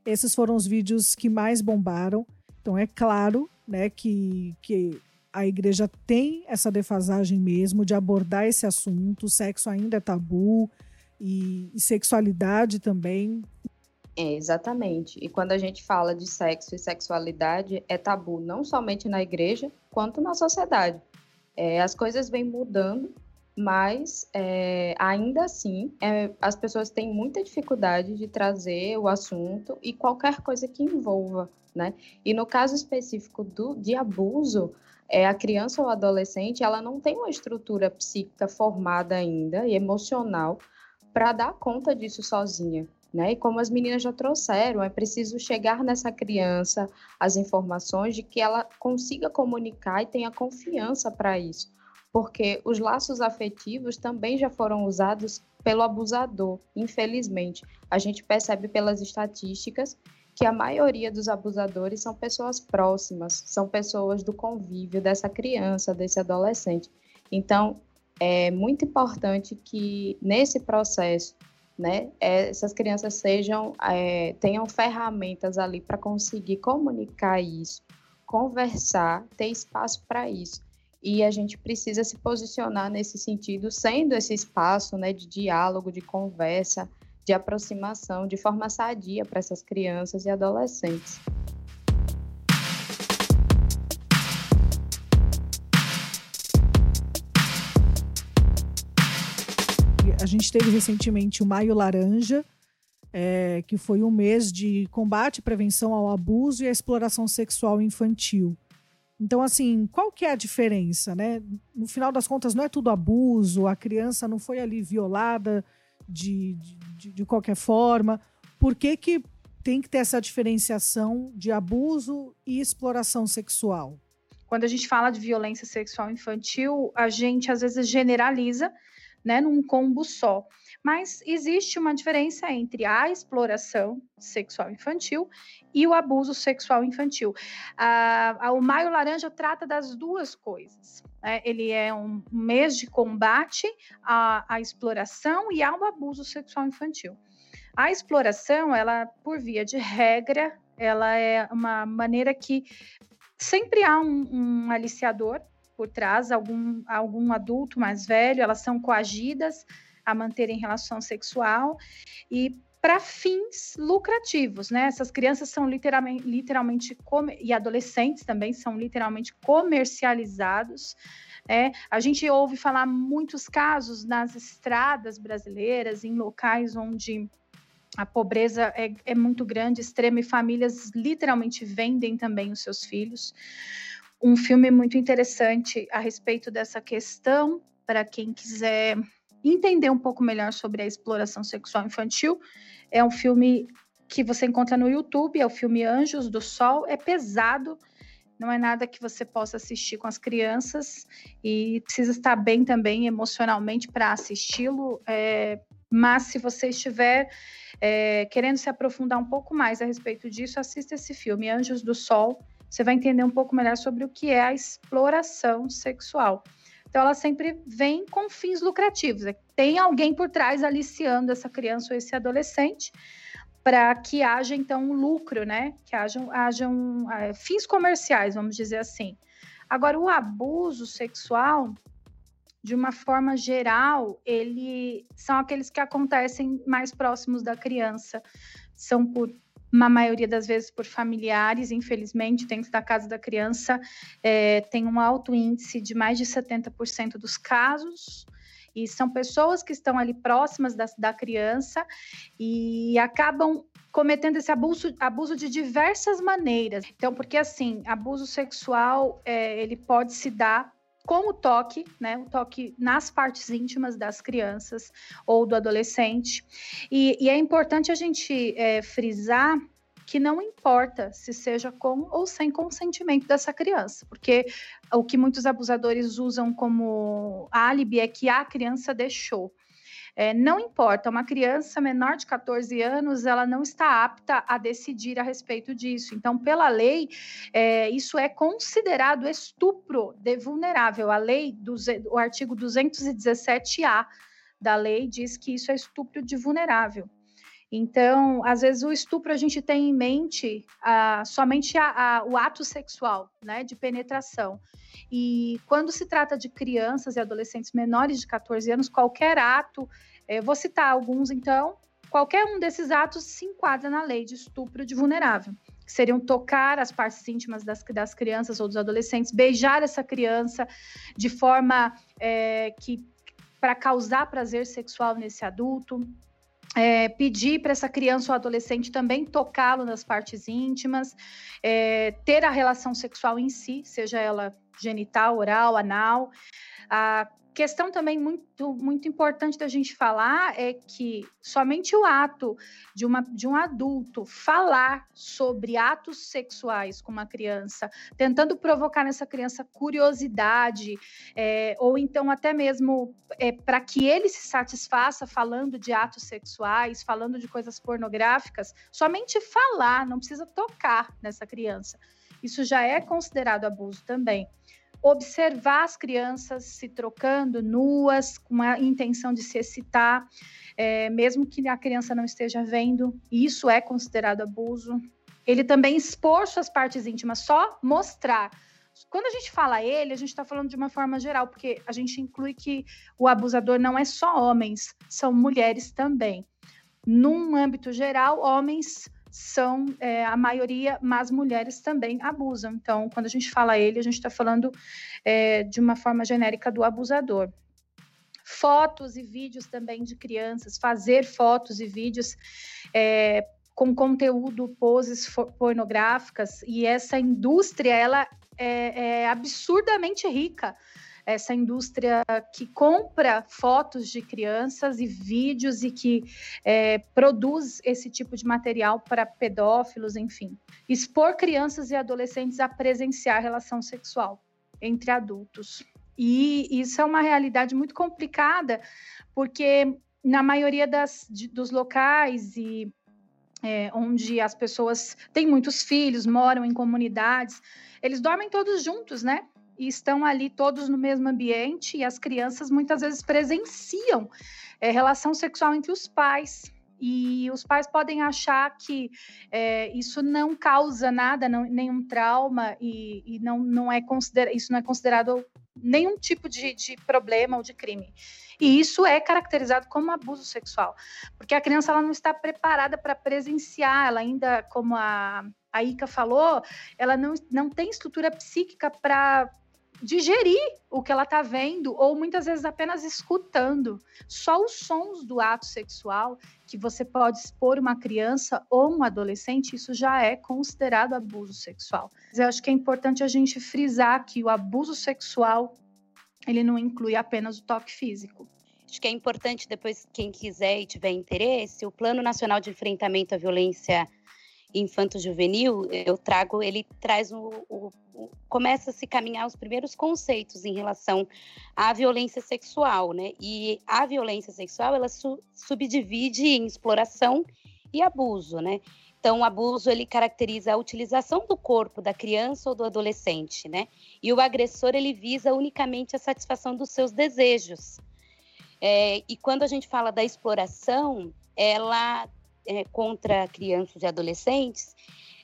Esses foram os vídeos que mais bombaram. Então é claro né, que, que a igreja tem essa defasagem mesmo de abordar esse assunto. O sexo ainda é tabu e, e sexualidade também. É, exatamente. E quando a gente fala de sexo e sexualidade, é tabu não somente na igreja, quanto na sociedade. É, as coisas vêm mudando, mas é, ainda assim é, as pessoas têm muita dificuldade de trazer o assunto e qualquer coisa que envolva, né? E no caso específico do, de abuso, é, a criança ou adolescente ela não tem uma estrutura psíquica formada ainda e emocional para dar conta disso sozinha. Né? E como as meninas já trouxeram, é preciso chegar nessa criança as informações de que ela consiga comunicar e tenha confiança para isso, porque os laços afetivos também já foram usados pelo abusador, infelizmente. A gente percebe pelas estatísticas que a maioria dos abusadores são pessoas próximas, são pessoas do convívio dessa criança, desse adolescente. Então, é muito importante que nesse processo, né, essas crianças sejam é, tenham ferramentas ali para conseguir comunicar isso, conversar, ter espaço para isso. E a gente precisa se posicionar nesse sentido, sendo esse espaço né, de diálogo, de conversa, de aproximação de forma sadia para essas crianças e adolescentes. Gente teve recentemente o Maio Laranja, é, que foi um mês de combate prevenção ao abuso e à exploração sexual infantil. Então, assim, qual que é a diferença, né? No final das contas, não é tudo abuso, a criança não foi ali violada de, de, de qualquer forma? Por que, que tem que ter essa diferenciação de abuso e exploração sexual? Quando a gente fala de violência sexual infantil, a gente às vezes generaliza, né, num combo só. Mas existe uma diferença entre a exploração sexual infantil e o abuso sexual infantil. o Maio Laranja trata das duas coisas. Né? Ele é um mês de combate à, à exploração e ao abuso sexual infantil. A exploração, ela, por via de regra, ela é uma maneira que sempre há um, um aliciador por trás, algum, algum adulto mais velho, elas são coagidas a manterem relação sexual e para fins lucrativos, né? Essas crianças são literalmente, literalmente e adolescentes também são literalmente comercializados. É, a gente ouve falar muitos casos nas estradas brasileiras, em locais onde a pobreza é, é muito grande, extrema, e famílias literalmente vendem também os seus filhos. Um filme muito interessante a respeito dessa questão, para quem quiser entender um pouco melhor sobre a exploração sexual infantil. É um filme que você encontra no YouTube, é o filme Anjos do Sol. É pesado, não é nada que você possa assistir com as crianças e precisa estar bem também emocionalmente para assisti-lo. É, mas se você estiver é, querendo se aprofundar um pouco mais a respeito disso, assista esse filme, Anjos do Sol. Você vai entender um pouco melhor sobre o que é a exploração sexual. Então, ela sempre vem com fins lucrativos. É tem alguém por trás aliciando essa criança ou esse adolescente para que haja, então, um lucro, né? Que hajam, hajam é, fins comerciais, vamos dizer assim. Agora, o abuso sexual, de uma forma geral, ele são aqueles que acontecem mais próximos da criança. São por uma maioria das vezes por familiares, infelizmente, dentro da casa da criança, é, tem um alto índice de mais de 70% dos casos. E são pessoas que estão ali próximas da, da criança e acabam cometendo esse abuso, abuso de diversas maneiras. Então, porque assim, abuso sexual, é, ele pode se dar com o toque, né? O toque nas partes íntimas das crianças ou do adolescente. E, e é importante a gente é, frisar que não importa se seja com ou sem consentimento dessa criança, porque o que muitos abusadores usam como álibi é que a criança deixou. É, não importa, uma criança menor de 14 anos, ela não está apta a decidir a respeito disso. Então, pela lei, é, isso é considerado estupro de vulnerável. A lei, do, o artigo 217A da lei diz que isso é estupro de vulnerável. Então, às vezes o estupro a gente tem em mente ah, somente a, a, o ato sexual, né, de penetração. E quando se trata de crianças e adolescentes menores de 14 anos, qualquer ato, eh, vou citar alguns então, qualquer um desses atos se enquadra na lei de estupro de vulnerável. Que seriam tocar as partes íntimas das, das crianças ou dos adolescentes, beijar essa criança de forma é, que para causar prazer sexual nesse adulto, é, pedir para essa criança ou adolescente também tocá-lo nas partes íntimas, é, ter a relação sexual em si, seja ela genital, oral, anal. A questão também muito, muito importante da gente falar é que somente o ato de, uma, de um adulto falar sobre atos sexuais com uma criança, tentando provocar nessa criança curiosidade, é, ou então até mesmo é, para que ele se satisfaça falando de atos sexuais, falando de coisas pornográficas, somente falar, não precisa tocar nessa criança. Isso já é considerado abuso também observar as crianças se trocando nuas, com a intenção de se excitar, é, mesmo que a criança não esteja vendo, isso é considerado abuso. Ele também expor suas partes íntimas, só mostrar. Quando a gente fala ele, a gente está falando de uma forma geral, porque a gente inclui que o abusador não é só homens, são mulheres também. Num âmbito geral, homens são é, a maioria, mas mulheres também abusam. Então, quando a gente fala ele, a gente está falando é, de uma forma genérica do abusador. Fotos e vídeos também de crianças, fazer fotos e vídeos é, com conteúdo, poses pornográficas, e essa indústria, ela é, é absurdamente rica essa indústria que compra fotos de crianças e vídeos e que é, produz esse tipo de material para pedófilos, enfim. Expor crianças e adolescentes a presenciar relação sexual entre adultos. E isso é uma realidade muito complicada, porque na maioria das, de, dos locais e é, onde as pessoas têm muitos filhos, moram em comunidades, eles dormem todos juntos, né? E estão ali todos no mesmo ambiente, e as crianças muitas vezes presenciam é, relação sexual entre os pais. E os pais podem achar que é, isso não causa nada, não, nenhum trauma, e, e não, não é considera isso não é considerado nenhum tipo de, de problema ou de crime. E isso é caracterizado como abuso sexual, porque a criança ela não está preparada para presenciar, ela ainda, como a, a Ica falou, ela não, não tem estrutura psíquica para digerir o que ela está vendo, ou muitas vezes apenas escutando. Só os sons do ato sexual que você pode expor uma criança ou um adolescente, isso já é considerado abuso sexual. Mas eu acho que é importante a gente frisar que o abuso sexual ele não inclui apenas o toque físico. Acho que é importante depois quem quiser e tiver interesse, o Plano Nacional de Enfrentamento à Violência infanto-juvenil, eu trago, ele traz o, o, começa a se caminhar os primeiros conceitos em relação à violência sexual, né? E a violência sexual, ela su, subdivide em exploração e abuso, né? Então, o abuso ele caracteriza a utilização do corpo da criança ou do adolescente, né? E o agressor ele visa unicamente a satisfação dos seus desejos. É, e quando a gente fala da exploração, ela é, contra crianças e adolescentes,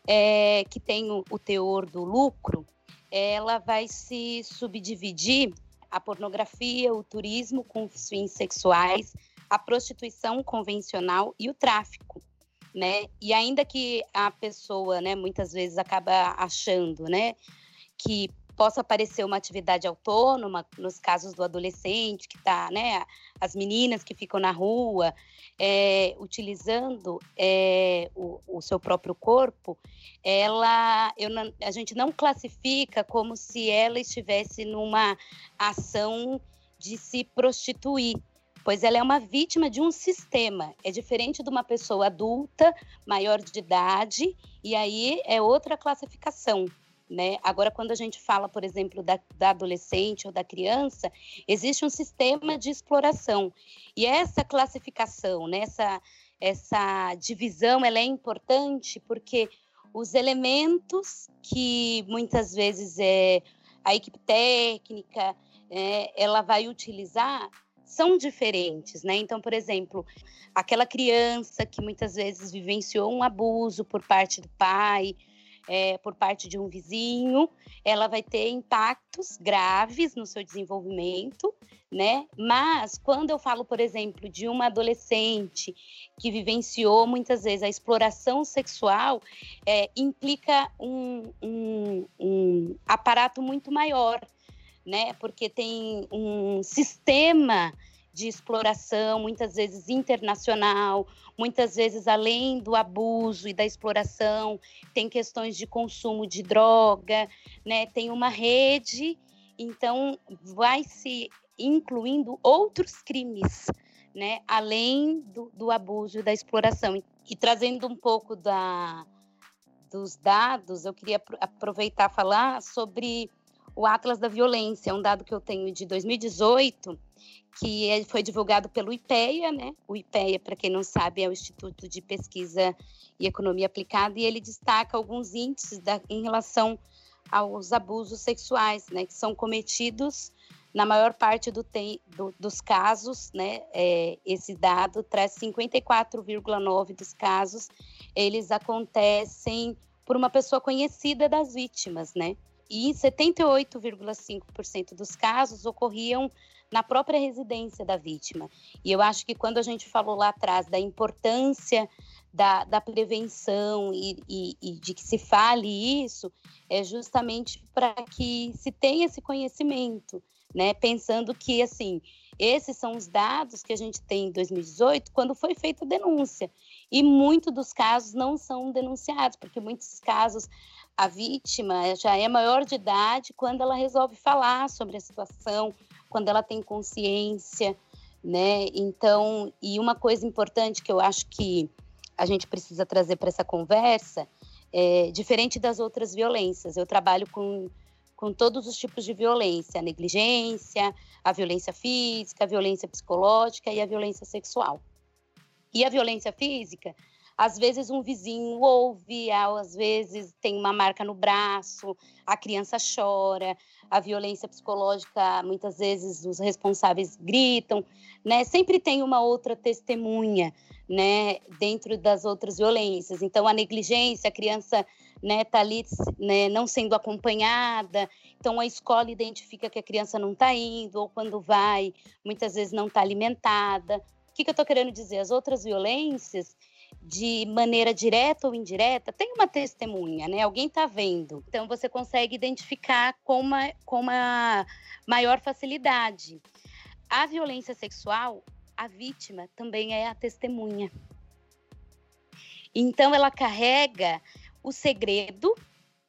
é, que tem o, o teor do lucro, ela vai se subdividir a pornografia, o turismo com fins sexuais, a prostituição convencional e o tráfico, né? E ainda que a pessoa, né, muitas vezes acaba achando, né, que possa parecer uma atividade autônoma, nos casos do adolescente que está, né, as meninas que ficam na rua, é, utilizando é, o, o, seu próprio corpo, ela, eu a gente não classifica como se ela estivesse numa ação de se prostituir, pois ela é uma vítima de um sistema. É diferente de uma pessoa adulta, maior de idade, e aí é outra classificação. Né? Agora, quando a gente fala, por exemplo, da, da, adolescente ou da criança, existe um sistema de exploração. E essa classificação, né, essa, essa divisão, ela é importante porque os elementos que muitas vezes é, a equipe técnica é, ela vai utilizar são diferentes, né? Então, por exemplo, aquela criança que muitas vezes vivenciou um abuso por parte do pai, é, por parte de um vizinho, ela vai ter impactos graves no seu desenvolvimento, né? Mas quando eu falo, por exemplo, de uma adolescente que vivenciou muitas vezes a exploração sexual, é, implica um, um, um aparato muito maior, né? Porque tem um sistema de exploração, muitas vezes internacional, muitas vezes além do abuso e da exploração, tem questões de consumo de droga, né? Tem uma rede, então vai se incluindo outros crimes, né? Além do, do abuso e da exploração. E, e trazendo um pouco da, dos dados, eu queria aproveitar falar sobre o Atlas da Violência, um dado que eu tenho de 2018, que é, foi divulgado pelo IPEA, né? O IPEA, para quem não sabe, é o Instituto de Pesquisa e Economia Aplicada, e ele destaca alguns índices da, em relação aos abusos sexuais, né? Que são cometidos na maior parte do do, dos casos, né? É, esse dado traz 54,9 dos casos, eles acontecem por uma pessoa conhecida das vítimas, né? E 78,5% dos casos ocorriam na própria residência da vítima. E eu acho que quando a gente falou lá atrás da importância da, da prevenção e, e, e, de que se fale isso, é justamente para que se tenha esse conhecimento, né? Pensando que, assim, esses são os dados que a gente tem em 2018, quando foi feita a denúncia. E muitos dos casos não são denunciados, porque muitos casos a vítima já é maior de idade quando ela resolve falar sobre a situação, quando ela tem consciência, né? Então, e uma coisa importante que eu acho que a gente precisa trazer para essa conversa é diferente das outras violências. Eu trabalho com com todos os tipos de violência, a negligência, a violência física, a violência psicológica e a violência sexual. E a violência física, às vezes um vizinho ouve, às vezes tem uma marca no braço, a criança chora, a violência psicológica, muitas vezes os responsáveis gritam, né? Sempre tem uma outra testemunha, né, dentro das outras violências. Então a negligência, a criança né, tá ali né, não sendo acompanhada, então a escola identifica que a criança não está indo, ou quando vai, muitas vezes não está alimentada. O que, que eu estou querendo dizer? As outras violências, de maneira direta ou indireta, tem uma testemunha, né? Alguém está vendo. Então você consegue identificar com uma, com uma maior facilidade. A violência sexual, a vítima também é a testemunha. Então ela carrega o segredo,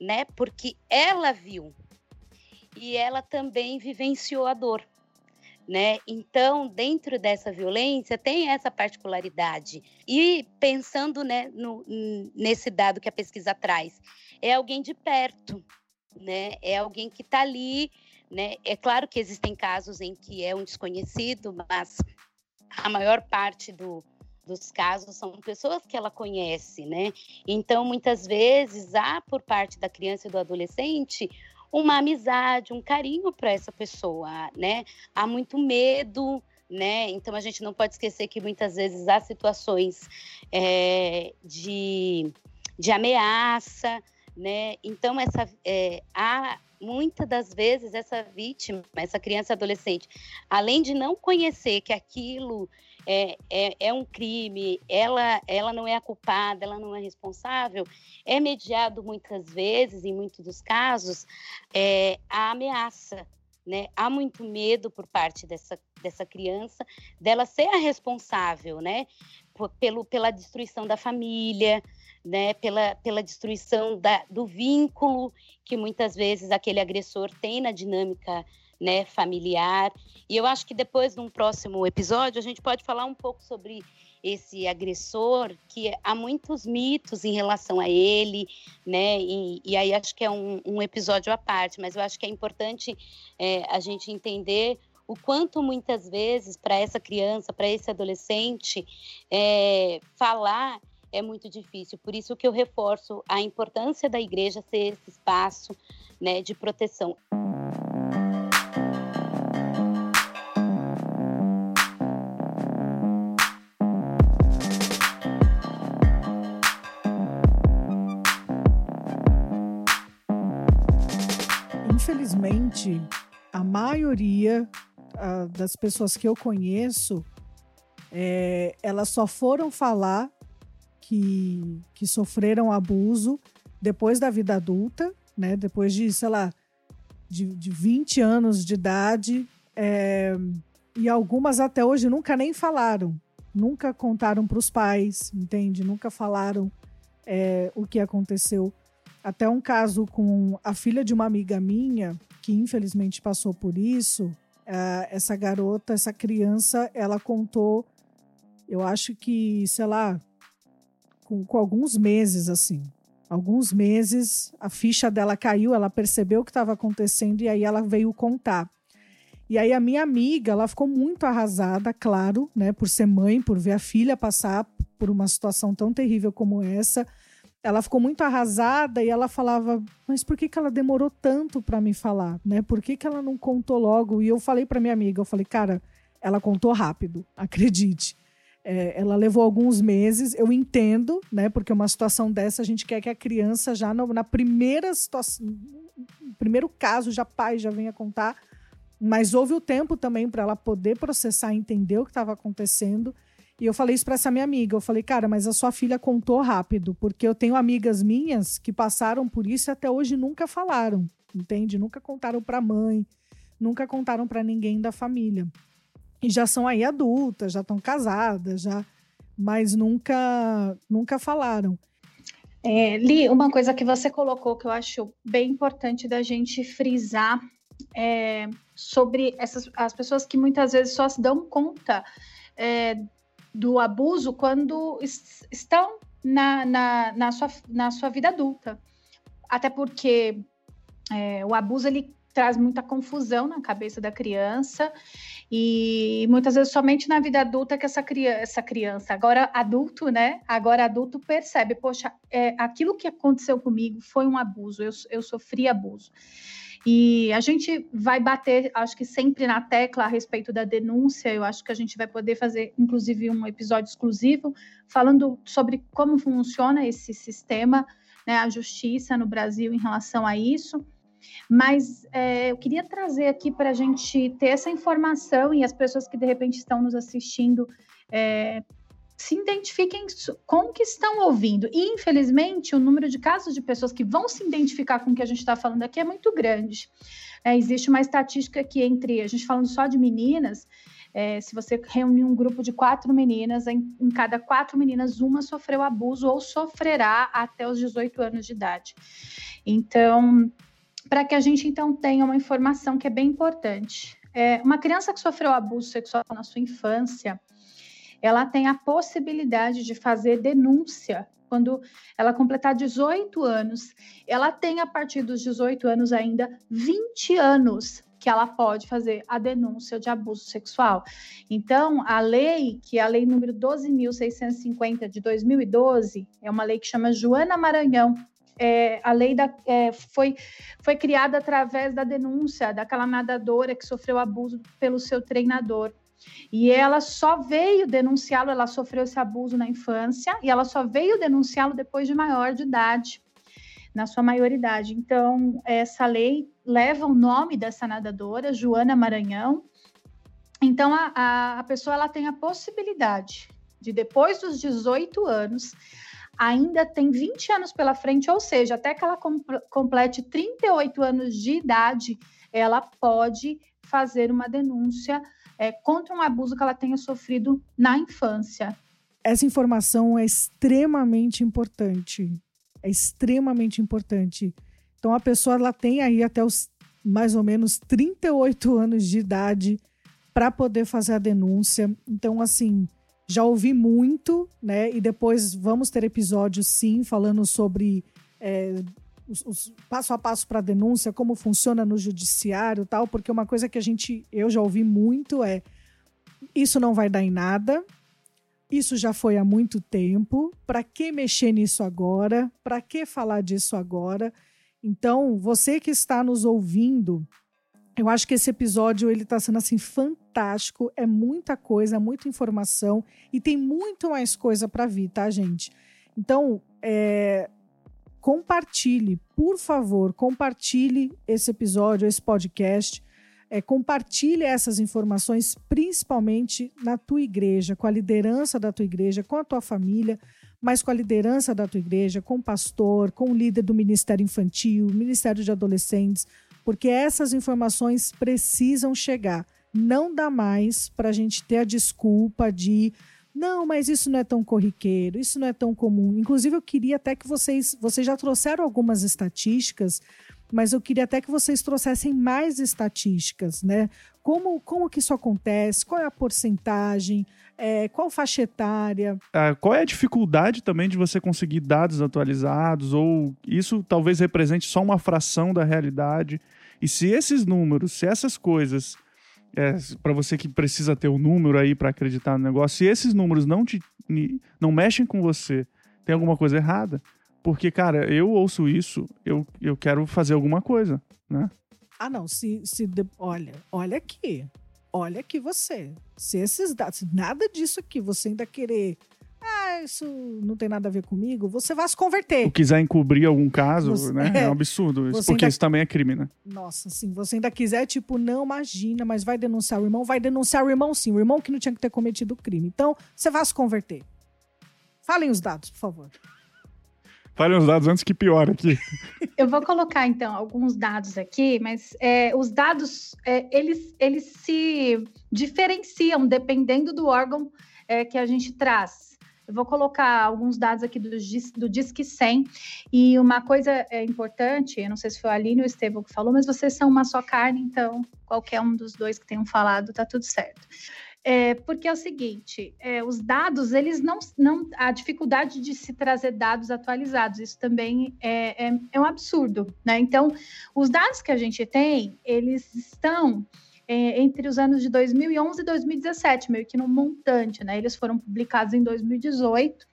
né? Porque ela viu e ela também vivenciou a dor né? Então, dentro dessa violência tem essa particularidade. E pensando, né, no, nesse dado que a pesquisa traz, é alguém de perto, né? É alguém que está ali, né? É claro que existem casos em que é um desconhecido, mas a maior parte do, dos casos são pessoas que ela conhece, né? Então, muitas vezes há por parte da criança e do adolescente uma amizade, um carinho para essa pessoa, né? Há muito medo, né? Então a gente não pode esquecer que muitas vezes há situações é, de, de ameaça, né? Então essa é, há muitas das vezes essa vítima, essa criança adolescente, além de não conhecer que aquilo é, é, é, um crime, ela, ela não é a culpada, ela não é responsável, é mediado muitas vezes, em muitos dos casos, é, a ameaça. Né? Há muito medo por parte dessa, dessa criança dela ser a responsável, né? Pelo, pela destruição da família, né? Pela, pela destruição da, do vínculo que muitas vezes aquele agressor tem na dinâmica né, familiar. E eu acho que depois, num próximo episódio, a gente pode falar um pouco sobre esse agressor, que há muitos mitos em relação a ele, né? E, e aí acho que é um, um, episódio à parte, mas eu acho que é importante é, a gente entender o quanto muitas vezes para essa criança, para esse adolescente, é, falar é muito difícil. Por isso que eu reforço a importância da igreja ser esse espaço né, de proteção. Infelizmente, a maioria uh, das pessoas que eu conheço, é, elas só foram falar que, que sofreram abuso depois da vida adulta, né? Depois de, sei lá, de, de 20 anos de idade. É, e algumas até hoje nunca nem falaram. Nunca contaram para os pais, entende? Nunca falaram é, o que aconteceu até um caso com a filha de uma amiga minha, que infelizmente passou por isso. Uh, essa garota, essa criança, ela contou, eu acho que, sei lá, com, com alguns meses, assim. Alguns meses, a ficha dela caiu, ela percebeu o que estava acontecendo e aí ela veio contar. E aí a minha amiga, ela ficou muito arrasada, claro, né, por ser mãe, por ver a filha passar por uma situação tão terrível como essa ela ficou muito arrasada e ela falava: Mas por que, que ela demorou tanto para me falar? Né? Por que, que ela não contou logo? E eu falei para minha amiga: Eu falei, cara, ela contou rápido, acredite. É, ela levou alguns meses, eu entendo, né? Porque uma situação dessa a gente quer que a criança já no, na primeira situação, primeiro caso, já pai já venha contar. Mas houve o tempo também para ela poder processar, entender o que estava acontecendo. E eu falei isso para essa minha amiga. Eu falei, cara, mas a sua filha contou rápido, porque eu tenho amigas minhas que passaram por isso e até hoje nunca falaram, entende? Nunca contaram para mãe, nunca contaram para ninguém da família. E já são aí adultas, já estão casadas, já, mas nunca, nunca falaram. É, Li, uma coisa que você colocou que eu acho bem importante da gente frisar é sobre essas as pessoas que muitas vezes só se dão conta é, do abuso quando estão na, na, na, sua, na sua vida adulta. Até porque É, o abuso ele traz muita confusão na cabeça da criança e muitas vezes somente na vida adulta que essa criança, essa criança agora adulto, né? Agora adulto percebe, poxa, é, aquilo que aconteceu comigo foi um abuso, eu, eu sofri abuso. E a gente vai bater, acho que sempre na tecla a respeito da denúncia. Eu acho que a gente vai poder fazer, inclusive, um episódio exclusivo falando sobre como funciona esse sistema, né, a justiça no Brasil em relação a isso. Mas é, eu queria trazer aqui para a gente ter essa informação e as pessoas que de repente estão nos assistindo é, se identifiquem com o que estão ouvindo. E, infelizmente, o número de casos de pessoas que vão se identificar com o que a gente está falando aqui é muito grande. É, existe uma estatística que entre, a gente falando só de meninas, é, se você reunir um grupo de quatro meninas, em, em, cada quatro meninas, uma sofreu abuso ou sofrerá até os 18 anos de idade. Então, para que a gente então tenha uma informação que é bem importante. É, uma criança que sofreu abuso sexual na sua infância, ela tem a possibilidade de fazer denúncia quando ela completar 18 anos. Ela tem, a partir dos 18 anos, ainda 20 anos que ela pode fazer a denúncia de abuso sexual. Então, a lei, que é a lei número 12.650 de 2012, é uma lei que chama Joana Maranhão, é, a lei da, é, foi, foi criada através da denúncia daquela nadadora que sofreu abuso pelo seu treinador. E ela só veio denunciá-lo, ela sofreu esse abuso na infância, e ela só veio denunciá-lo depois de maior de idade, na sua maioridade. Então, essa lei leva o nome dessa nadadora, Joana Maranhão. Então, a, a, a pessoa ela tem a possibilidade de, depois dos 18 anos, ainda tem 20 anos pela frente, ou seja, até que ela complete 38 anos de idade, ela pode fazer uma denúncia é, contra um abuso que ela tenha sofrido na infância. Essa informação é extremamente importante. É extremamente importante. Então a pessoa ela tem aí até os mais ou menos 38 anos de idade para poder fazer a denúncia. Então assim, já ouvi muito, né? E depois vamos ter episódios, sim, falando sobre é, os, os, passo a passo para denúncia, como funciona no judiciário tal, porque uma coisa que a gente, eu já ouvi muito é isso não vai dar em nada, isso já foi há muito tempo, para que mexer nisso agora? Para que falar disso agora? Então, você que está nos ouvindo, eu acho que esse episódio ele está sendo assim fantástico, é muita coisa, muita informação e tem muito mais coisa para vir, tá, gente? Então, é, compartilhe, por favor, compartilhe esse episódio, esse podcast. É, compartilhe essas informações, principalmente na tua igreja, com a liderança da tua igreja, com a tua família, mas com a liderança da tua igreja, com o pastor, com o líder do Ministério Infantil, Ministério de Adolescentes, porque essas informações precisam chegar. Não dá mais para a gente ter a desculpa de não, mas isso não é tão corriqueiro, isso não é tão comum. Inclusive, eu queria até que vocês, vocês já trouxeram algumas estatísticas, mas eu queria até que vocês trouxessem mais estatísticas, né? Como, como que isso acontece? Qual é a porcentagem? É, qual faixa etária? É, qual é a dificuldade também de você conseguir dados atualizados? Ou isso talvez represente só uma fração da realidade? E se esses números, se essas coisas, é, para você que precisa ter o um número aí para acreditar no negócio, se esses números não te não mexem com você, tem alguma coisa errada. Porque, cara, eu ouço isso, eu, eu quero fazer alguma coisa, né? Ah, não, se, se olha, olha aqui. Olha aqui você. Se esses dados, nada disso aqui, você ainda querer ah, isso não tem nada a ver comigo, você vai se converter. Ou quiser encobrir algum caso, você, né? É, é um absurdo. Isso, porque ainda, isso também é crime, né? Nossa, assim, você ainda quiser, tipo, não imagina, mas vai denunciar o irmão, vai denunciar o irmão sim, o irmão que não tinha que ter cometido o crime. Então, você vai se converter. Falem os dados, por favor. Falem os dados antes que piore aqui. Eu vou colocar, então, alguns dados aqui, mas é, os dados, é, eles, eles se diferenciam dependendo do órgão é, que a gente traz. Eu vou colocar alguns dados aqui do, do Disque 100. E uma coisa é importante, eu não sei se foi a Aline ou o Estevam que falou, mas vocês são uma só carne, então qualquer um dos dois que tenham falado, tá tudo certo. É, porque é o seguinte, é, os dados, eles não, não. A dificuldade de se trazer dados atualizados, isso também é, é, é um absurdo, né? Então, os dados que a gente tem, eles estão entre os anos de 2011 e 2017, meio que no montante, né? Eles foram publicados em 2018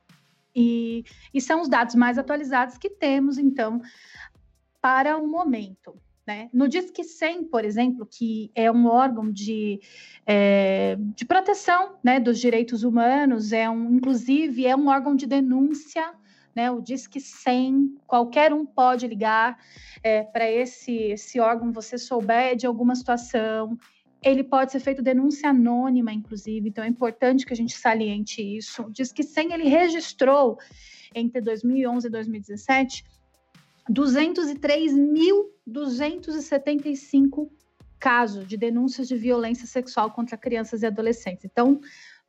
e, e são os dados mais atualizados que temos, então, para o momento. Né? No Disque 100, por exemplo, que é um órgão de, é, de proteção né, dos direitos humanos, é um, inclusive é um órgão de denúncia, né, o Disque 100, qualquer um pode ligar é, para esse, esse órgão, você souber de alguma situação, ele pode ser feito denúncia anônima, inclusive, então é importante que a gente saliente isso. O Disque 100, ele registrou entre 2011 e 2017 203.275 casos de denúncias de violência sexual contra crianças e adolescentes. Então,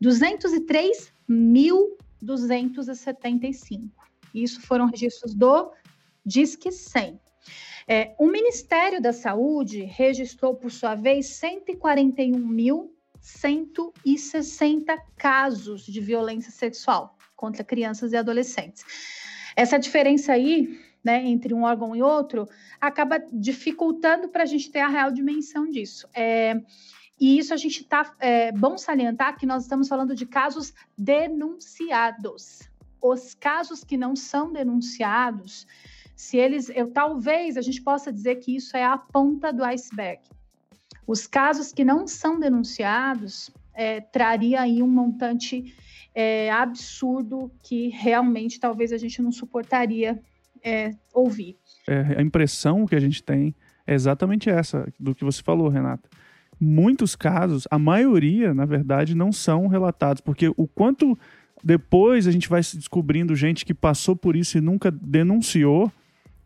203.275. Isso foram registros do Disque 100. É, o Ministério da Saúde registrou, por sua vez, 141.160 casos de violência sexual contra crianças e adolescentes. Essa diferença aí né, entre um órgão e outro, acaba dificultando para a gente ter a real dimensão disso. É, e isso a gente está é bom salientar que nós estamos falando de casos denunciados. Os casos que não são denunciados, se eles, eu talvez a gente possa dizer que isso é a ponta do iceberg. Os casos que não são denunciados é, traria aí um montante é, absurdo que realmente talvez a gente não suportaria é, ouvir. É, a impressão que a gente tem é exatamente essa do que você falou, Renata. Muitos casos, a maioria, na verdade, não são relatados, porque o quanto depois a gente vai se descobrindo gente que passou por isso e nunca denunciou,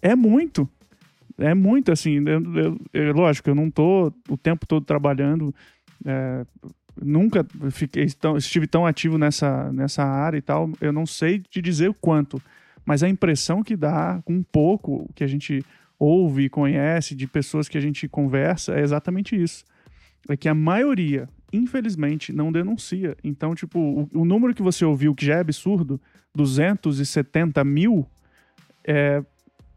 é muito. É muito, assim, eu, eu, eu, lógico, eu não tô o tempo todo trabalhando, é, nunca fiquei tão, estive tão ativo nessa, nessa área e tal, eu não sei te dizer o quanto, mas a impressão que dá, um pouco que a gente ouve e conhece de pessoas que a gente conversa, é exatamente isso. É que a maioria, infelizmente, não denuncia. Então, tipo, o, o número que você ouviu, que já é absurdo, 270 mil, é,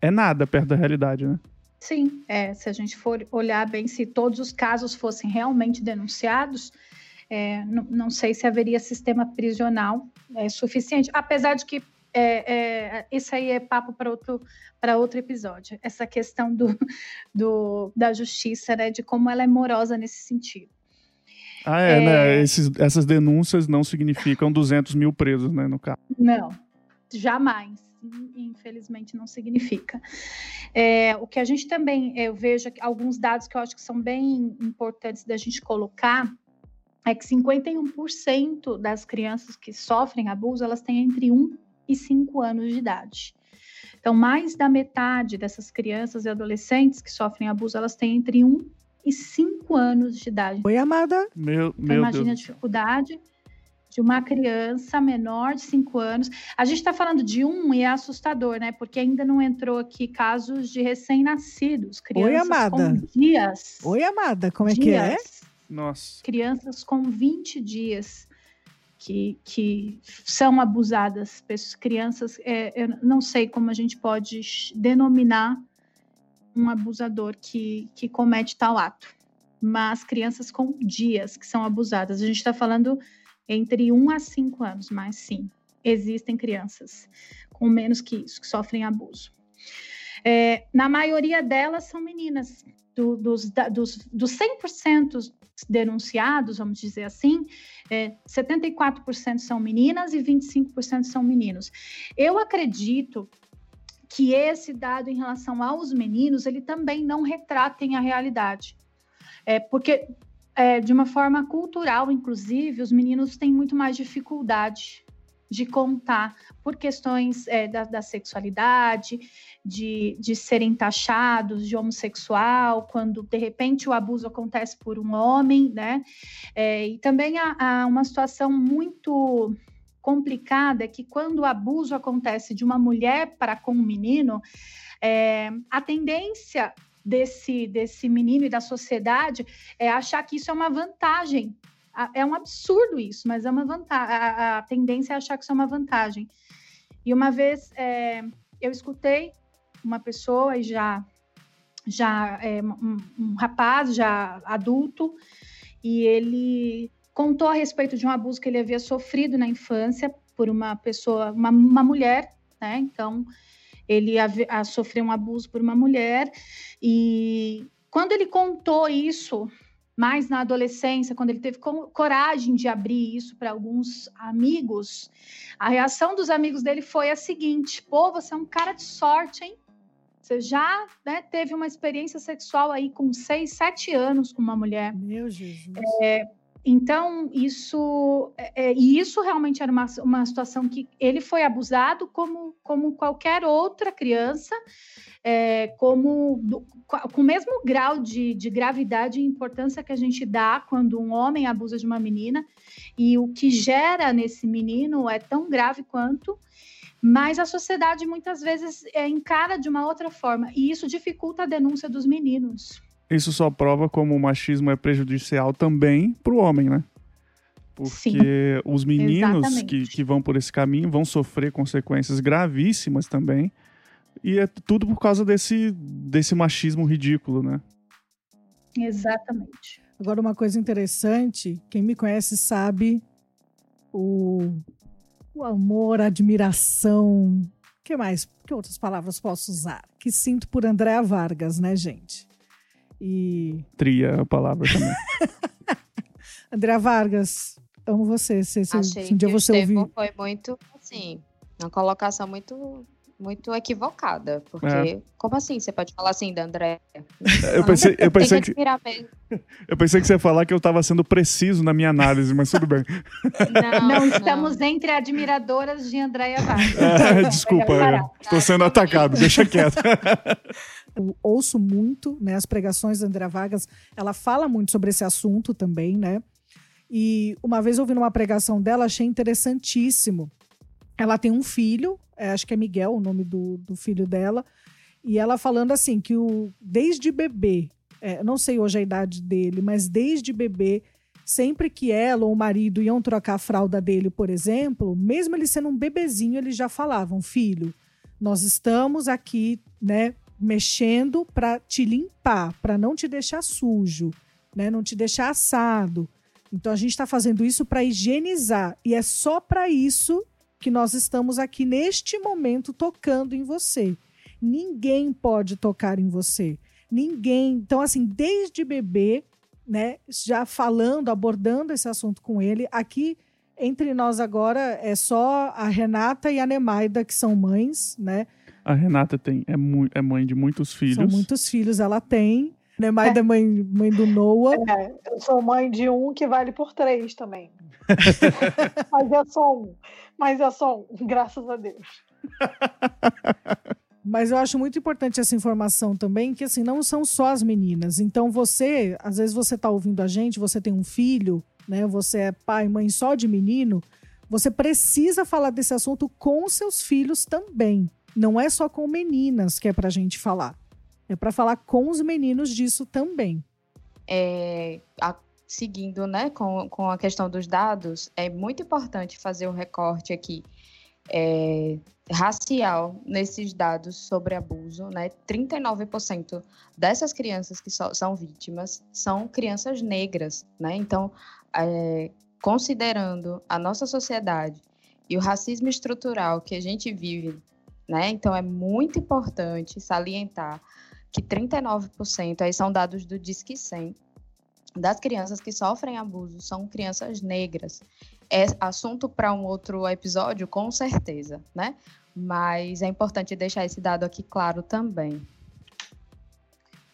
é nada perto da realidade, né? Sim, é, se a gente for olhar bem, se todos os casos fossem realmente denunciados, é, não, sei se haveria sistema prisional é, suficiente. Apesar de que é, é, isso aí é papo para outro, outro episódio. Essa questão do, do, da justiça, né, de como ela é morosa nesse sentido. Ah, é, né? é... né? Esses, essas denúncias não significam 200 mil presos, né, no caso. Não, jamais. Infelizmente não significa. É, o que a gente também, eu vejo alguns dados que eu acho que são bem importantes da gente colocar, é que 51% das crianças que sofrem abuso, elas têm entre 1 e 5 anos de idade. Então, mais da metade dessas crianças e adolescentes que sofrem abuso, elas têm entre 1 e 5 anos de idade. Oi, amada. Meu, então, meu imagine Deus. a dificuldade de uma criança menor de 5 anos. A gente está falando de um e é assustador, né? Porque ainda não entrou aqui casos de recém-nascidos, crianças Oi, amada. com dias. Oi, amada, como é dias, que é? Nossa. Crianças com 20 dias que, que são abusadas, crianças, é, eu não sei como a gente pode denominar um abusador que, que comete tal ato, mas crianças com dias que são abusadas. A gente está falando entre 1 a 5 anos, mas sim, existem crianças com menos que isso, que sofrem abuso. É, na maioria delas são meninas, do, dos, da, dos, dos 100% denunciados, vamos dizer assim, é, 74% são meninas e 25% são meninos. Eu acredito que esse dado em relação aos meninos, ele também não retratem a realidade. É, porque, é, de uma forma cultural, inclusive, os meninos têm muito mais dificuldade de contar por questões é, da, da, sexualidade, de, de serem taxados de homossexual, quando de repente o abuso acontece por um homem, né? É, e também há, há uma situação muito complicada que quando o abuso acontece de uma mulher para com um menino, é, a tendência desse, desse menino e da sociedade é achar que isso é uma vantagem é um absurdo isso, mas é uma vantagem. A, a, tendência é achar que isso é uma vantagem. E uma vez é, eu escutei uma pessoa já já é, um, um, rapaz já adulto e ele contou a respeito de um abuso que ele havia sofrido na infância por uma pessoa, uma, uma mulher, né? Então ele havia, sofreu um abuso por uma mulher e quando ele contou isso mais na adolescência, quando ele teve coragem de abrir isso para alguns amigos, a reação dos amigos dele foi a seguinte: pô, você é um cara de sorte, hein? Você já né, teve uma experiência sexual aí com seis, sete anos com uma mulher. Meu Jesus. É, então, isso, é, é, e isso realmente era uma, uma situação que ele foi abusado como, como qualquer outra criança, é, como do, com o mesmo grau de, de gravidade e importância que a gente dá quando um homem abusa de uma menina, e o que gera nesse menino é tão grave quanto, mas a sociedade muitas vezes é, encara de uma outra forma, e isso dificulta a denúncia dos meninos. Isso só prova como o machismo é prejudicial também para o homem, né? Porque Sim, os meninos que, que vão por esse caminho vão sofrer consequências gravíssimas também. E é tudo por causa desse, desse machismo ridículo, né? Exatamente. Agora, uma coisa interessante: quem me conhece sabe o, o amor, a admiração. que mais? Que outras palavras posso usar? Que sinto por Andréa Vargas, né, gente? E. Tria a palavra também. Andréa Vargas, amo você. Se, se, Achei se um dia que você ouvir. Foi muito, assim, uma colocação muito muito equivocada, porque é. como assim você pode falar assim da André? Eu pensei, eu pensei que, que eu pensei que você ia falar que eu estava sendo preciso na minha análise, mas tudo bem. Não, não estamos não. entre admiradoras de Andréia Vargas. É, desculpa, estou sendo atacado, deixa quieto. Eu ouço muito, né, as pregações da Andréa Vargas, ela fala muito sobre esse assunto também, né? E uma vez ouvindo uma pregação dela, achei interessantíssimo. Ela tem um filho, é, acho que é Miguel o nome do, do filho dela, e ela falando assim que o desde bebê, é, não sei hoje a idade dele, mas desde bebê, sempre que ela ou o marido iam trocar a fralda dele, por exemplo, mesmo ele sendo um bebezinho, eles já falavam: filho, nós estamos aqui, né, mexendo para te limpar, para não te deixar sujo, né, não te deixar assado. Então a gente está fazendo isso para higienizar e é só para isso que nós estamos aqui neste momento tocando em você. Ninguém pode tocar em você. Ninguém. Então, assim, desde bebê, né, já falando, abordando esse assunto com ele, aqui entre nós agora é só a Renata e a Nemaida, que são mães, né? A Renata tem, é, é mãe de muitos filhos. São muitos filhos, ela tem. Nemaida é mãe, mãe do Noah. É, eu sou mãe de um que vale por três também. Mas é só um. Mas é só um, graças a Deus. Mas eu acho muito importante essa informação também, que assim, não são só as meninas. Então você, às vezes você está ouvindo a gente, você tem um filho, né? Você é pai, mãe só de menino, você precisa falar desse assunto com seus filhos também. Não é só com meninas que é pra gente falar. É para falar com os meninos disso também. É, a seguindo né, com, com a questão dos dados, é muito importante fazer um recorte aqui é, racial nesses dados sobre abuso. Né? 39% dessas crianças que so, são vítimas são crianças negras. Né? Então, é, considerando a nossa sociedade e o racismo estrutural que a gente vive, né? então é muito importante salientar que 39% aí são dados do Disque 100, das crianças que sofrem abuso são crianças negras. É assunto para um outro episódio, com certeza, né? Mas é importante deixar esse dado aqui claro também.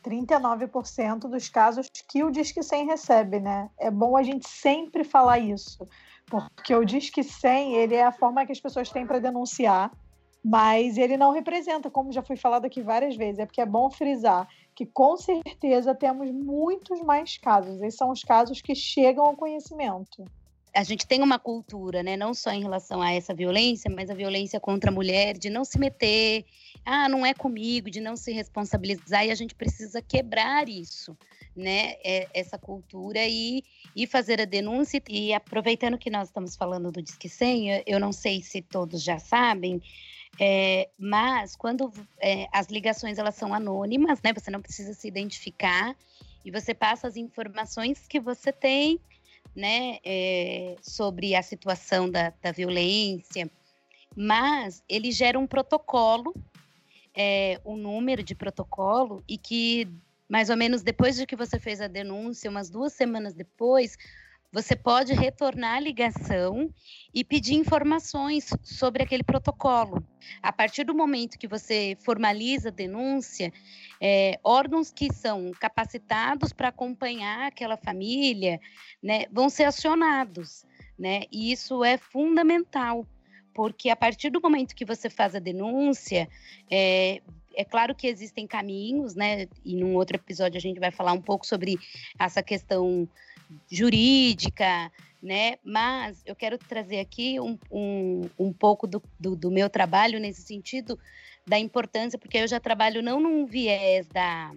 39% dos casos que o Disque 100 recebe, né? É bom a gente sempre falar isso, porque o Disque 100 ele é a forma que as pessoas têm para denunciar, mas ele não representa, como já foi falado aqui várias vezes, é porque é bom frisar que com certeza temos muitos mais casos. Esses são os casos que chegam ao conhecimento. A gente tem uma cultura, né, não só em relação a essa violência, mas a violência contra a mulher, de não se meter, ah, não é comigo, de não se responsabilizar, e a gente precisa quebrar isso. né, é, essa cultura e, e fazer a denúncia. E aproveitando que nós estamos falando do Disque 100, eu não sei se todos já sabem, é, mas quando é, as ligações elas são anônimas, né, você não precisa se identificar. E você passa as informações que você tem, né, é, sobre a situação da, da violência, mas ele gera um protocolo, é, um número de protocolo e que mais ou menos depois de que você fez a denúncia, umas duas semanas depois, você pode retornar a ligação e pedir informações sobre aquele protocolo. A partir do momento que você formaliza a denúncia, é, órgãos que são capacitados para acompanhar aquela família né, vão ser acionados. Né? E isso é fundamental, porque a partir do momento que você faz a denúncia, é, é claro que existem caminhos, né? E num outro episódio a gente vai falar um pouco sobre essa questão jurídica, né? Mas eu quero trazer aqui um, um, um pouco do, do, do, meu trabalho nesse sentido da importância, porque eu já trabalho não num viés da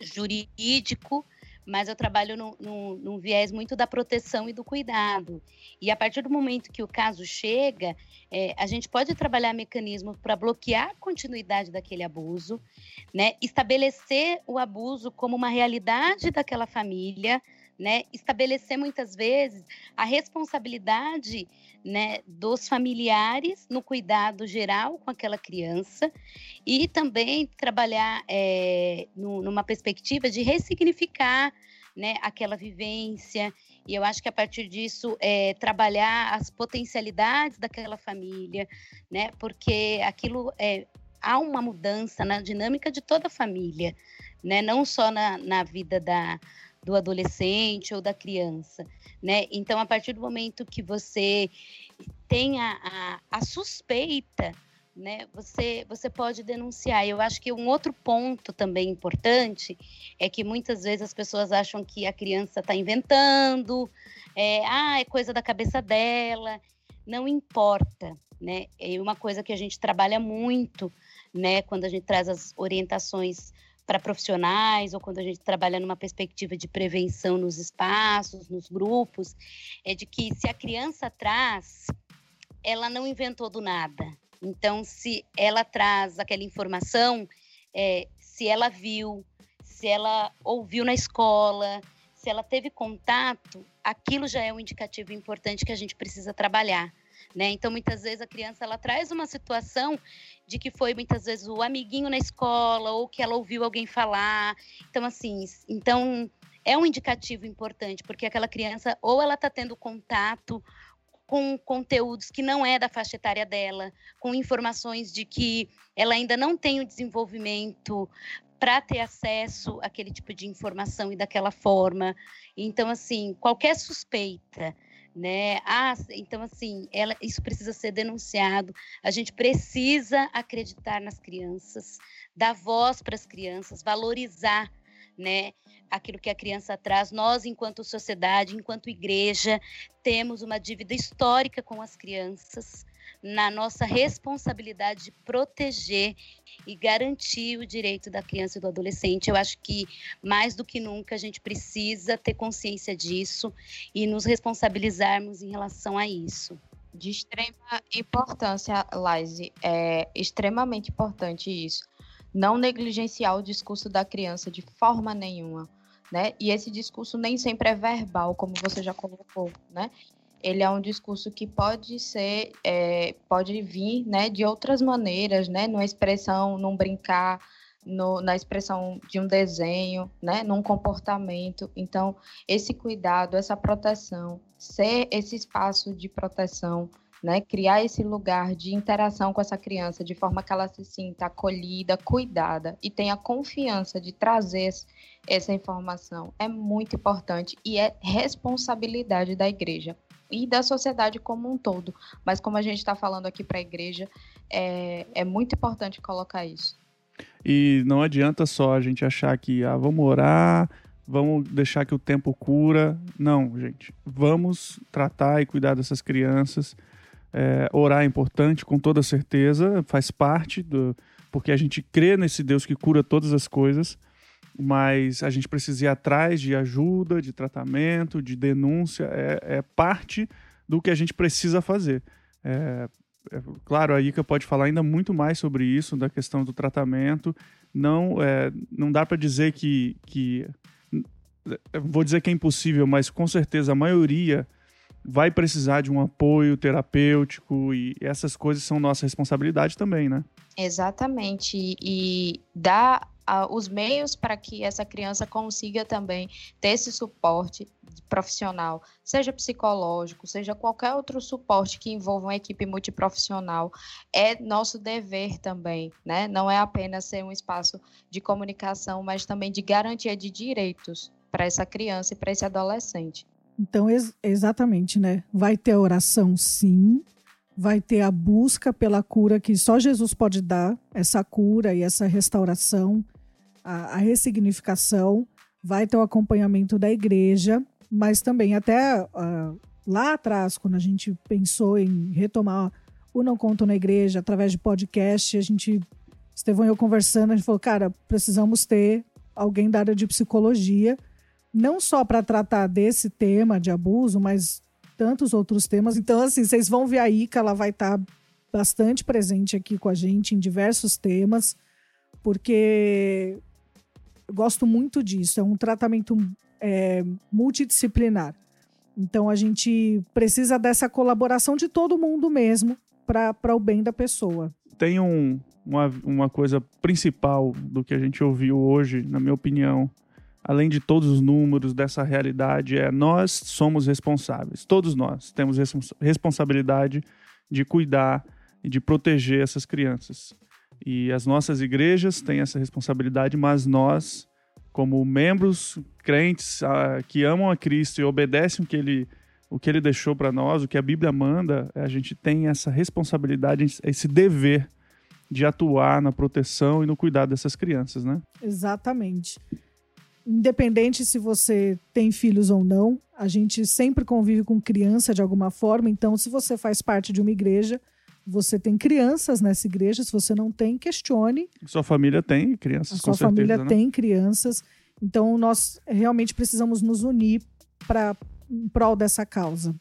jurídico, mas eu trabalho num viés muito da proteção e do cuidado. E a partir do momento que o caso chega, é, a gente pode trabalhar mecanismos para bloquear a continuidade daquele abuso, né? estabelecer o abuso como uma realidade daquela família, né? Estabelecer muitas vezes a responsabilidade né, dos familiares no cuidado geral com aquela criança e também trabalhar é, no, numa perspectiva de ressignificar né, aquela vivência. E eu acho que a partir disso é trabalhar as potencialidades daquela família, né? Porque aquilo é há uma mudança na dinâmica de toda a família, né? Não só na, na vida da, do adolescente ou da criança, né? Então, a partir do momento que você tem a, a, a suspeita, né? Você, você pode denunciar. Eu acho que um outro ponto também importante é que muitas vezes as pessoas acham que a criança está inventando, é, ah, é coisa da cabeça dela. Não importa, né? É uma coisa que a gente trabalha muito, né? Quando a gente traz as orientações para profissionais ou quando a gente trabalha numa perspectiva de prevenção nos espaços, nos grupos, é de que se a criança traz, ela não inventou do nada. Então, se ela traz aquela informação, é, se ela viu, se ela ouviu na escola, se ela teve contato, aquilo já é um indicativo importante que a gente precisa trabalhar. Né? Então, muitas vezes a criança ela traz uma situação de que foi muitas vezes o amiguinho na escola ou que ela ouviu alguém falar. Então, assim, então é um indicativo importante, porque aquela criança ou ela está tendo contato com conteúdos que não é da faixa etária dela, com informações de que ela ainda não tem o desenvolvimento para ter acesso àquele tipo de informação e daquela forma. Então, assim, qualquer suspeita né? Ah, então assim, ela, isso precisa ser denunciado. A gente precisa acreditar nas crianças, dar voz para as crianças, valorizar, né? Aquilo que a criança traz. Nós, enquanto sociedade, enquanto igreja, temos uma dívida histórica com as crianças na nossa responsabilidade de proteger e garantir o direito da criança e do adolescente. Eu acho que mais do que nunca a gente precisa ter consciência disso e nos responsabilizarmos em relação a isso. De extrema importância, Laise, é extremamente importante isso. Não negligenciar o discurso da criança de forma nenhuma. Né? E esse discurso nem sempre é verbal, como você já colocou, né? Ele é um discurso que pode ser, é, pode vir, né, de outras maneiras, né, numa expressão, num brincar, no, na expressão de um desenho, né, num comportamento. Então, esse cuidado, essa proteção, ser esse espaço de proteção, né, criar esse lugar de interação com essa criança de forma que ela se sinta acolhida, cuidada e tenha confiança de trazer essa informação é muito importante e é responsabilidade da igreja e da sociedade como um todo. Mas como a gente está falando aqui para a igreja, é, é muito importante colocar isso. E não adianta só a gente achar que ah, vamos orar, vamos deixar que o tempo cura. Não, gente. Vamos tratar e cuidar dessas crianças. É, orar é importante, com toda certeza, faz parte do. Porque a gente crê nesse Deus que cura todas as coisas. Mas a gente precisa ir atrás de ajuda, de tratamento, de denúncia, é, é parte do que a gente precisa fazer. É, é, claro, a Ica pode falar ainda muito mais sobre isso, da questão do tratamento. Não, é, não dá para dizer que, que. Vou dizer que é impossível, mas com certeza a maioria vai precisar de um apoio terapêutico e essas coisas são nossa responsabilidade também, né? Exatamente. E, e dar os meios para que essa criança consiga também ter esse suporte profissional, seja psicológico, seja qualquer outro suporte que envolva uma equipe multiprofissional, é nosso dever também, né? Não é apenas ser um espaço de comunicação, mas também de garantia de direitos para essa criança e para esse adolescente. Então, ex exatamente, né? Vai ter oração, sim. Vai ter a busca pela cura que só Jesus pode dar, essa cura e essa restauração, a, a ressignificação. Vai ter o acompanhamento da igreja, mas também até uh, lá atrás, quando a gente pensou em retomar o Não Conto na Igreja através de podcast, a gente, Estevão e eu conversando, a gente falou, cara, precisamos ter alguém da área de psicologia não só para tratar desse tema de abuso, mas tantos outros temas. Então, assim, vocês vão ver aí que ela vai estar tá bastante presente aqui com a gente em diversos temas, porque gosto muito disso. É um tratamento é, multidisciplinar. Então, a gente precisa dessa colaboração de todo mundo mesmo para o bem da pessoa. Tem um, uma, uma coisa principal do que a gente ouviu hoje, na minha opinião, além de todos os números dessa realidade, é nós somos responsáveis. Todos nós temos responsabilidade de cuidar e de proteger essas crianças. E as nossas igrejas têm essa responsabilidade, mas nós, como membros crentes ah, que amam a Cristo e obedecem o que ele, o que ele deixou para nós, o que a Bíblia manda, a gente tem essa responsabilidade, esse dever de atuar na proteção e no cuidado dessas crianças, né? Exatamente independente se você tem filhos ou não, a gente sempre convive com criança de alguma forma. Então, se você faz parte de uma igreja, você tem crianças nessa igreja. Se você não tem, questione. Sua família tem crianças, a sua certeza, família né? tem crianças. Então, nós realmente precisamos nos unir para em prol dessa causa.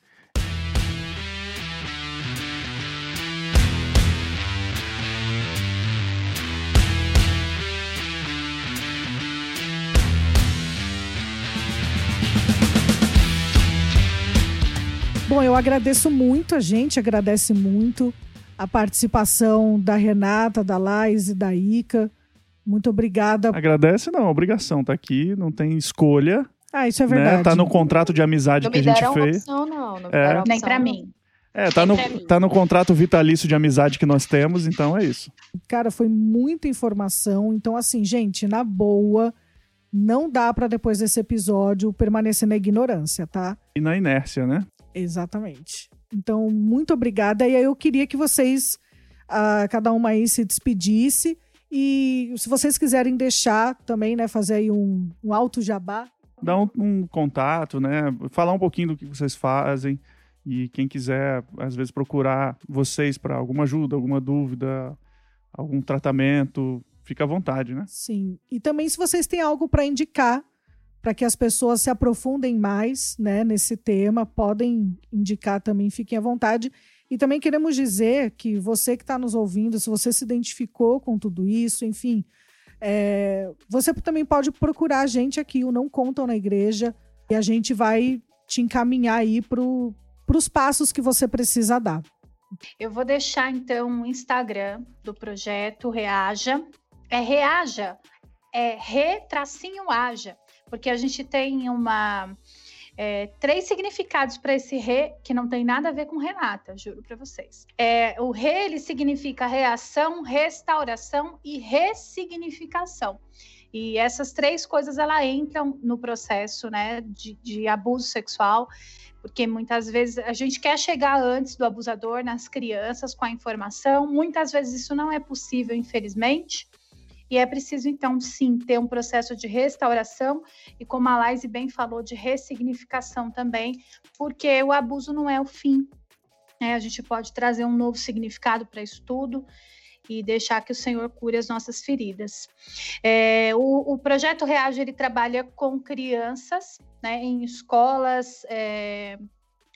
Bom, eu agradeço muito, a gente agradece muito a participação da Renata, da Lais e da Ica. Muito obrigada. Agradece não, obrigação, tá aqui, não tem escolha. Ah, isso é verdade. Né? Tá no contrato de amizade não que a gente fez. Opção, não, não é. Nem para mim. É, tá no, tá no contrato vitalício de amizade que nós temos, então é isso. Cara, foi muita informação. Então, assim, gente, na boa, não dá para depois desse episódio permanecer na ignorância, tá? E na inércia, né? Exatamente. Então, muito obrigada. E aí eu queria que vocês, uh, cada uma aí, se despedisse. E se vocês quiserem deixar também, né, fazer aí um, um alto jabá. Dar um, um contato, né? Falar um pouquinho do que vocês fazem. E quem quiser, às vezes, procurar vocês para alguma ajuda, alguma dúvida, algum tratamento, fica à vontade, né? Sim. E também se vocês têm algo para indicar para que as pessoas se aprofundem mais né, nesse tema, podem indicar também, fiquem à vontade. E também queremos dizer que você que está nos ouvindo, se você se identificou com tudo isso, enfim, é, você também pode procurar a gente aqui, o Não Contam na Igreja, e a gente vai te encaminhar aí para os passos que você precisa dar. Eu vou deixar então o Instagram do projeto Reaja. É Reaja, é re-aja porque a gente tem uma é, três significados para esse re que não tem nada a ver com Renata, juro para vocês. É, o re ele significa reação, restauração e ressignificação. E essas três coisas ela entram no processo, né, de, de abuso sexual, porque muitas vezes a gente quer chegar antes do abusador nas crianças com a informação, muitas vezes isso não é possível, infelizmente. E é preciso, então, sim, ter um processo de restauração e, como a Laise bem falou, de ressignificação também, porque o abuso não é o fim. Né? A gente pode trazer um novo significado para isso tudo. e deixar que o Senhor cure as nossas feridas. É, o, o, projeto Reage ele trabalha com crianças, né, em escolas, é,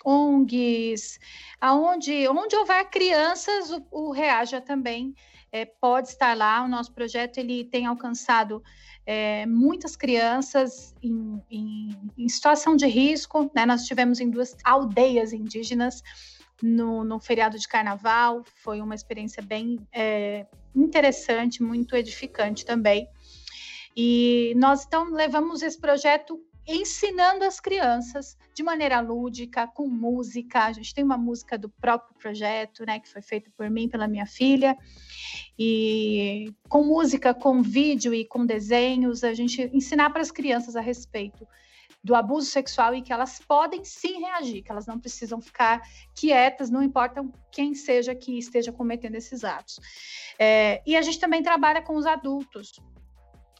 ONGs, aonde onde houver crianças, o, o Reaja também é, pode estar lá. O nosso projeto ele tem alcançado é, muitas crianças em, em, em, situação de risco. Né? Nós tivemos em duas aldeias indígenas no, no feriado de carnaval. Foi uma experiência bem é, interessante, muito edificante também. E nós então levamos esse projeto ensinando as crianças de maneira lúdica, com música. A gente tem uma música do próprio projeto, né, que foi feita por mim, pela minha filha, e com música, com vídeo e com desenhos, a gente ensinar para as crianças a respeito do abuso sexual e que elas podem sim reagir, que elas não precisam ficar quietas, não importa quem seja que esteja cometendo esses atos. É, e a gente também trabalha com os adultos,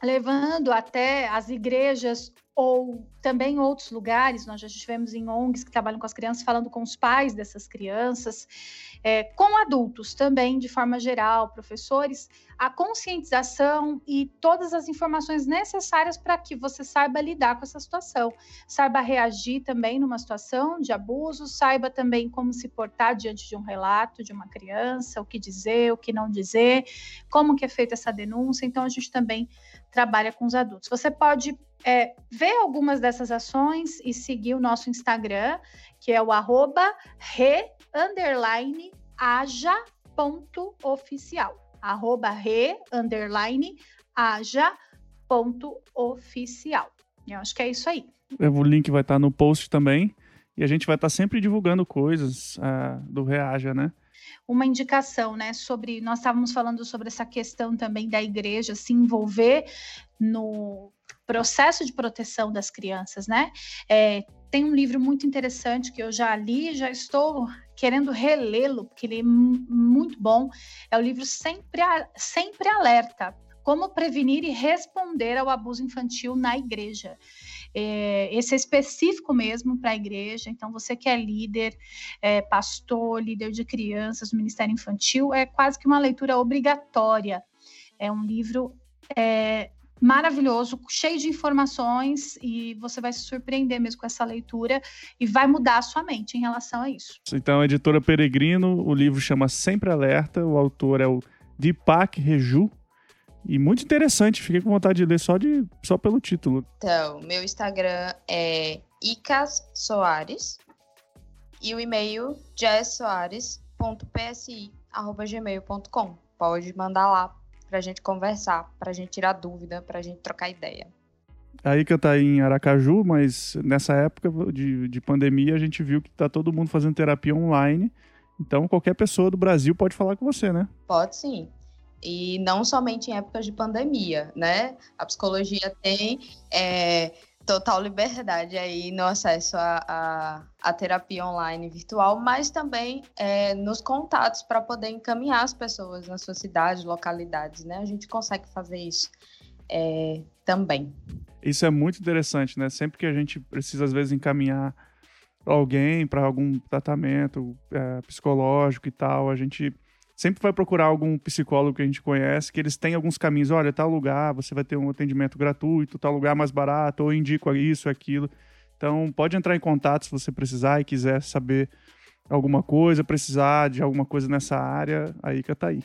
levando até as igrejas ou também outros lugares, nós já estivemos em ONGs que trabalham com as crianças, falando com os pais dessas crianças, é, com adultos também, de forma geral, professores, a conscientização e todas as informações necessárias para que você saiba lidar com essa situação, saiba reagir também numa situação de abuso, saiba também como se portar diante de um relato de uma criança, o que dizer, o que não dizer, como que é feita essa denúncia. Então, a gente também trabalha com os adultos. Você pode é, ver algumas dessas ações e seguir o nosso Instagram, que é o arroba re, underline, aja, ponto, oficial. Arroba re, underline, aja, ponto, oficial. Eu acho que é isso aí. O link vai estar no post também. E a gente vai estar sempre divulgando coisas uh, do Reaja, né? uma indicação, né, sobre nós estávamos falando sobre essa questão também da igreja se envolver no processo de proteção das crianças, né? É, tem um livro muito interessante que eu já li, já estou querendo relê-lo, porque ele é muito bom. É o livro Sempre, Sempre Alerta: Como Prevenir e Responder ao Abuso Infantil na Igreja. É, esse é específico mesmo para a igreja. Então, você que é líder, é, pastor, líder de crianças Ministério Infantil, é quase que uma leitura obrigatória. É um livro é, maravilhoso, cheio de informações e você vai se surpreender mesmo com essa leitura e vai mudar a sua mente em relação a isso. Então, a editora Peregrino, o livro chama Sempre Alerta, o autor é o Deepak Reju. E muito interessante, fiquei com vontade de ler só, de, só pelo título. Então, meu Instagram é Icas Soares e o e-mail jazzsoares.psi.gmail.com. Pode mandar lá para a gente conversar, para a gente tirar dúvida, para a gente trocar ideia. A Ica está em Aracaju, mas nessa época de, de pandemia a gente viu que está todo mundo fazendo terapia online. Então qualquer pessoa do Brasil pode falar com você, né? Pode sim. E não somente em épocas de pandemia, né? A psicologia tem é, total liberdade aí no acesso à, terapia online virtual, mas também é, nos contatos para poder encaminhar as pessoas na sua cidade, localidades, né? A gente consegue fazer isso é, também. Isso é muito interessante, né? Sempre que a gente precisa, às vezes, encaminhar alguém para algum tratamento é, psicológico e tal, a gente sempre vai procurar algum psicólogo que a gente conhece, que eles têm alguns caminhos. Olha, tal lugar você vai ter um atendimento gratuito, tal lugar mais barato, ou indico isso, aquilo. Então, pode entrar em contato se você precisar e quiser saber alguma coisa, precisar de alguma coisa nessa área, a Ica tá aí.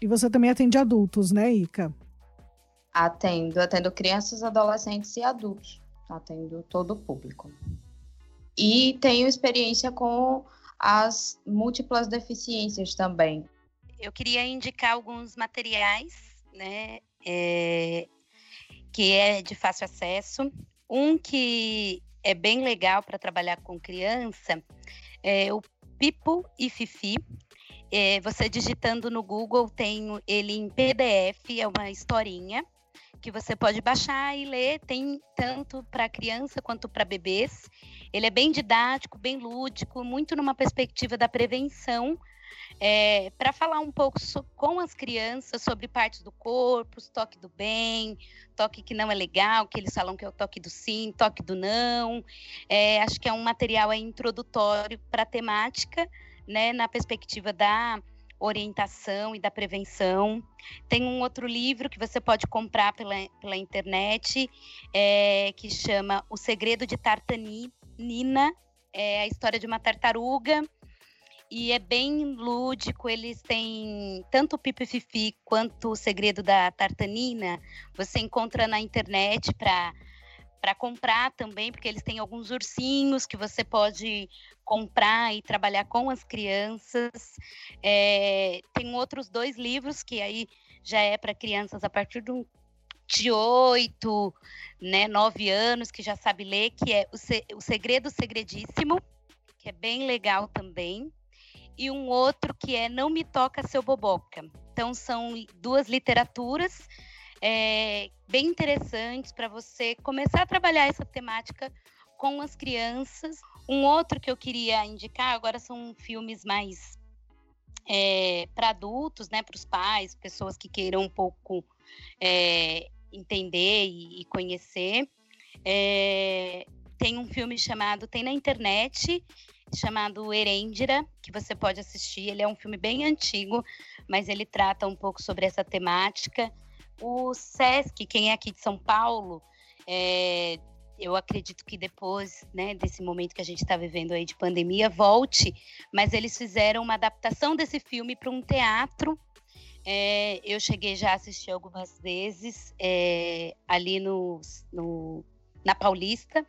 E você também atende adultos, né, Ica? Atendo, atendo crianças, adolescentes e adultos. Atendo todo o público. E tenho experiência com as múltiplas deficiências também eu queria indicar alguns materiais, né, é, que é de fácil acesso. Um que é bem legal para trabalhar com criança é o Pipo e Fifi. É, você digitando no Google tem ele em PDF, é uma historinha que você pode baixar e ler. Tem tanto para criança quanto para bebês. Ele é bem didático, bem lúdico, muito numa perspectiva da prevenção é, para falar um pouco so, com as crianças sobre partes do corpo, toque do bem, toque que não é legal, que eles falam que é o toque do sim, toque do não. É, acho que é um material introdutório para a temática, né, na perspectiva da orientação e da prevenção. Tem um outro livro que você pode comprar pela, pela internet, é, que chama O Segredo de Tartanina, é a história de uma tartaruga, e é bem lúdico, eles têm tanto o Pipi Fifi quanto o Segredo da Tartanina, você encontra na internet para para comprar também, porque eles têm alguns ursinhos que você pode comprar e trabalhar com as crianças. É, tem outros dois livros que aí já é para crianças a partir de, um, de oito, né, nove anos, que já sabe ler, que é o, Se, o Segredo Segredíssimo, que é bem legal também. E um outro que é Não Me Toca Seu Boboca. Então, são duas literaturas é, bem interessantes para você começar a trabalhar essa temática com as crianças. Um outro que eu queria indicar agora são filmes mais é, para adultos, né, para os pais, pessoas que queiram um pouco é, entender e, e conhecer. É, tem um filme chamado, tem na internet, chamado Erendira, que você pode assistir. Ele é um filme bem antigo, mas ele trata um pouco sobre essa temática. O SESC, quem é aqui de São Paulo, é, eu acredito que depois né, desse momento que a gente está vivendo aí de pandemia, volte, mas eles fizeram uma adaptação desse filme para um teatro. É, eu cheguei já a assistir algumas vezes é, ali no, no, na Paulista,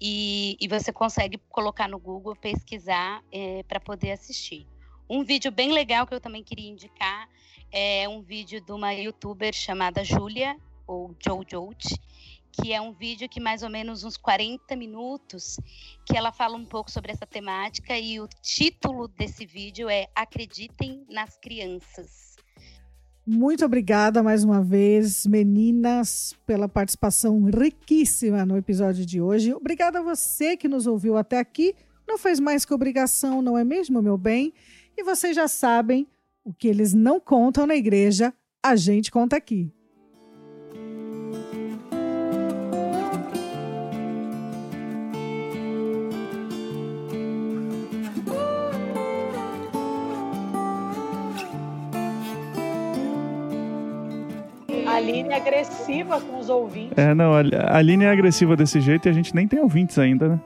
e, e, você consegue colocar no Google, pesquisar é, para poder assistir. Um vídeo bem legal que eu também queria indicar é um vídeo de uma youtuber chamada Julia, ou Jojote, que é um vídeo que mais ou menos uns 40 minutos, que ela fala um pouco sobre essa temática e o título desse vídeo é Acreditem nas Crianças. Muito obrigada mais uma vez, meninas, pela participação riquíssima no episódio de hoje. Obrigada a você que nos ouviu até aqui. Não fez mais que obrigação, não é mesmo, meu bem? E vocês já sabem, o que eles não contam na igreja, a gente conta aqui. Aline é agressiva com os ouvintes. É, não, a Aline é agressiva desse jeito e a gente nem tem ouvintes ainda, né?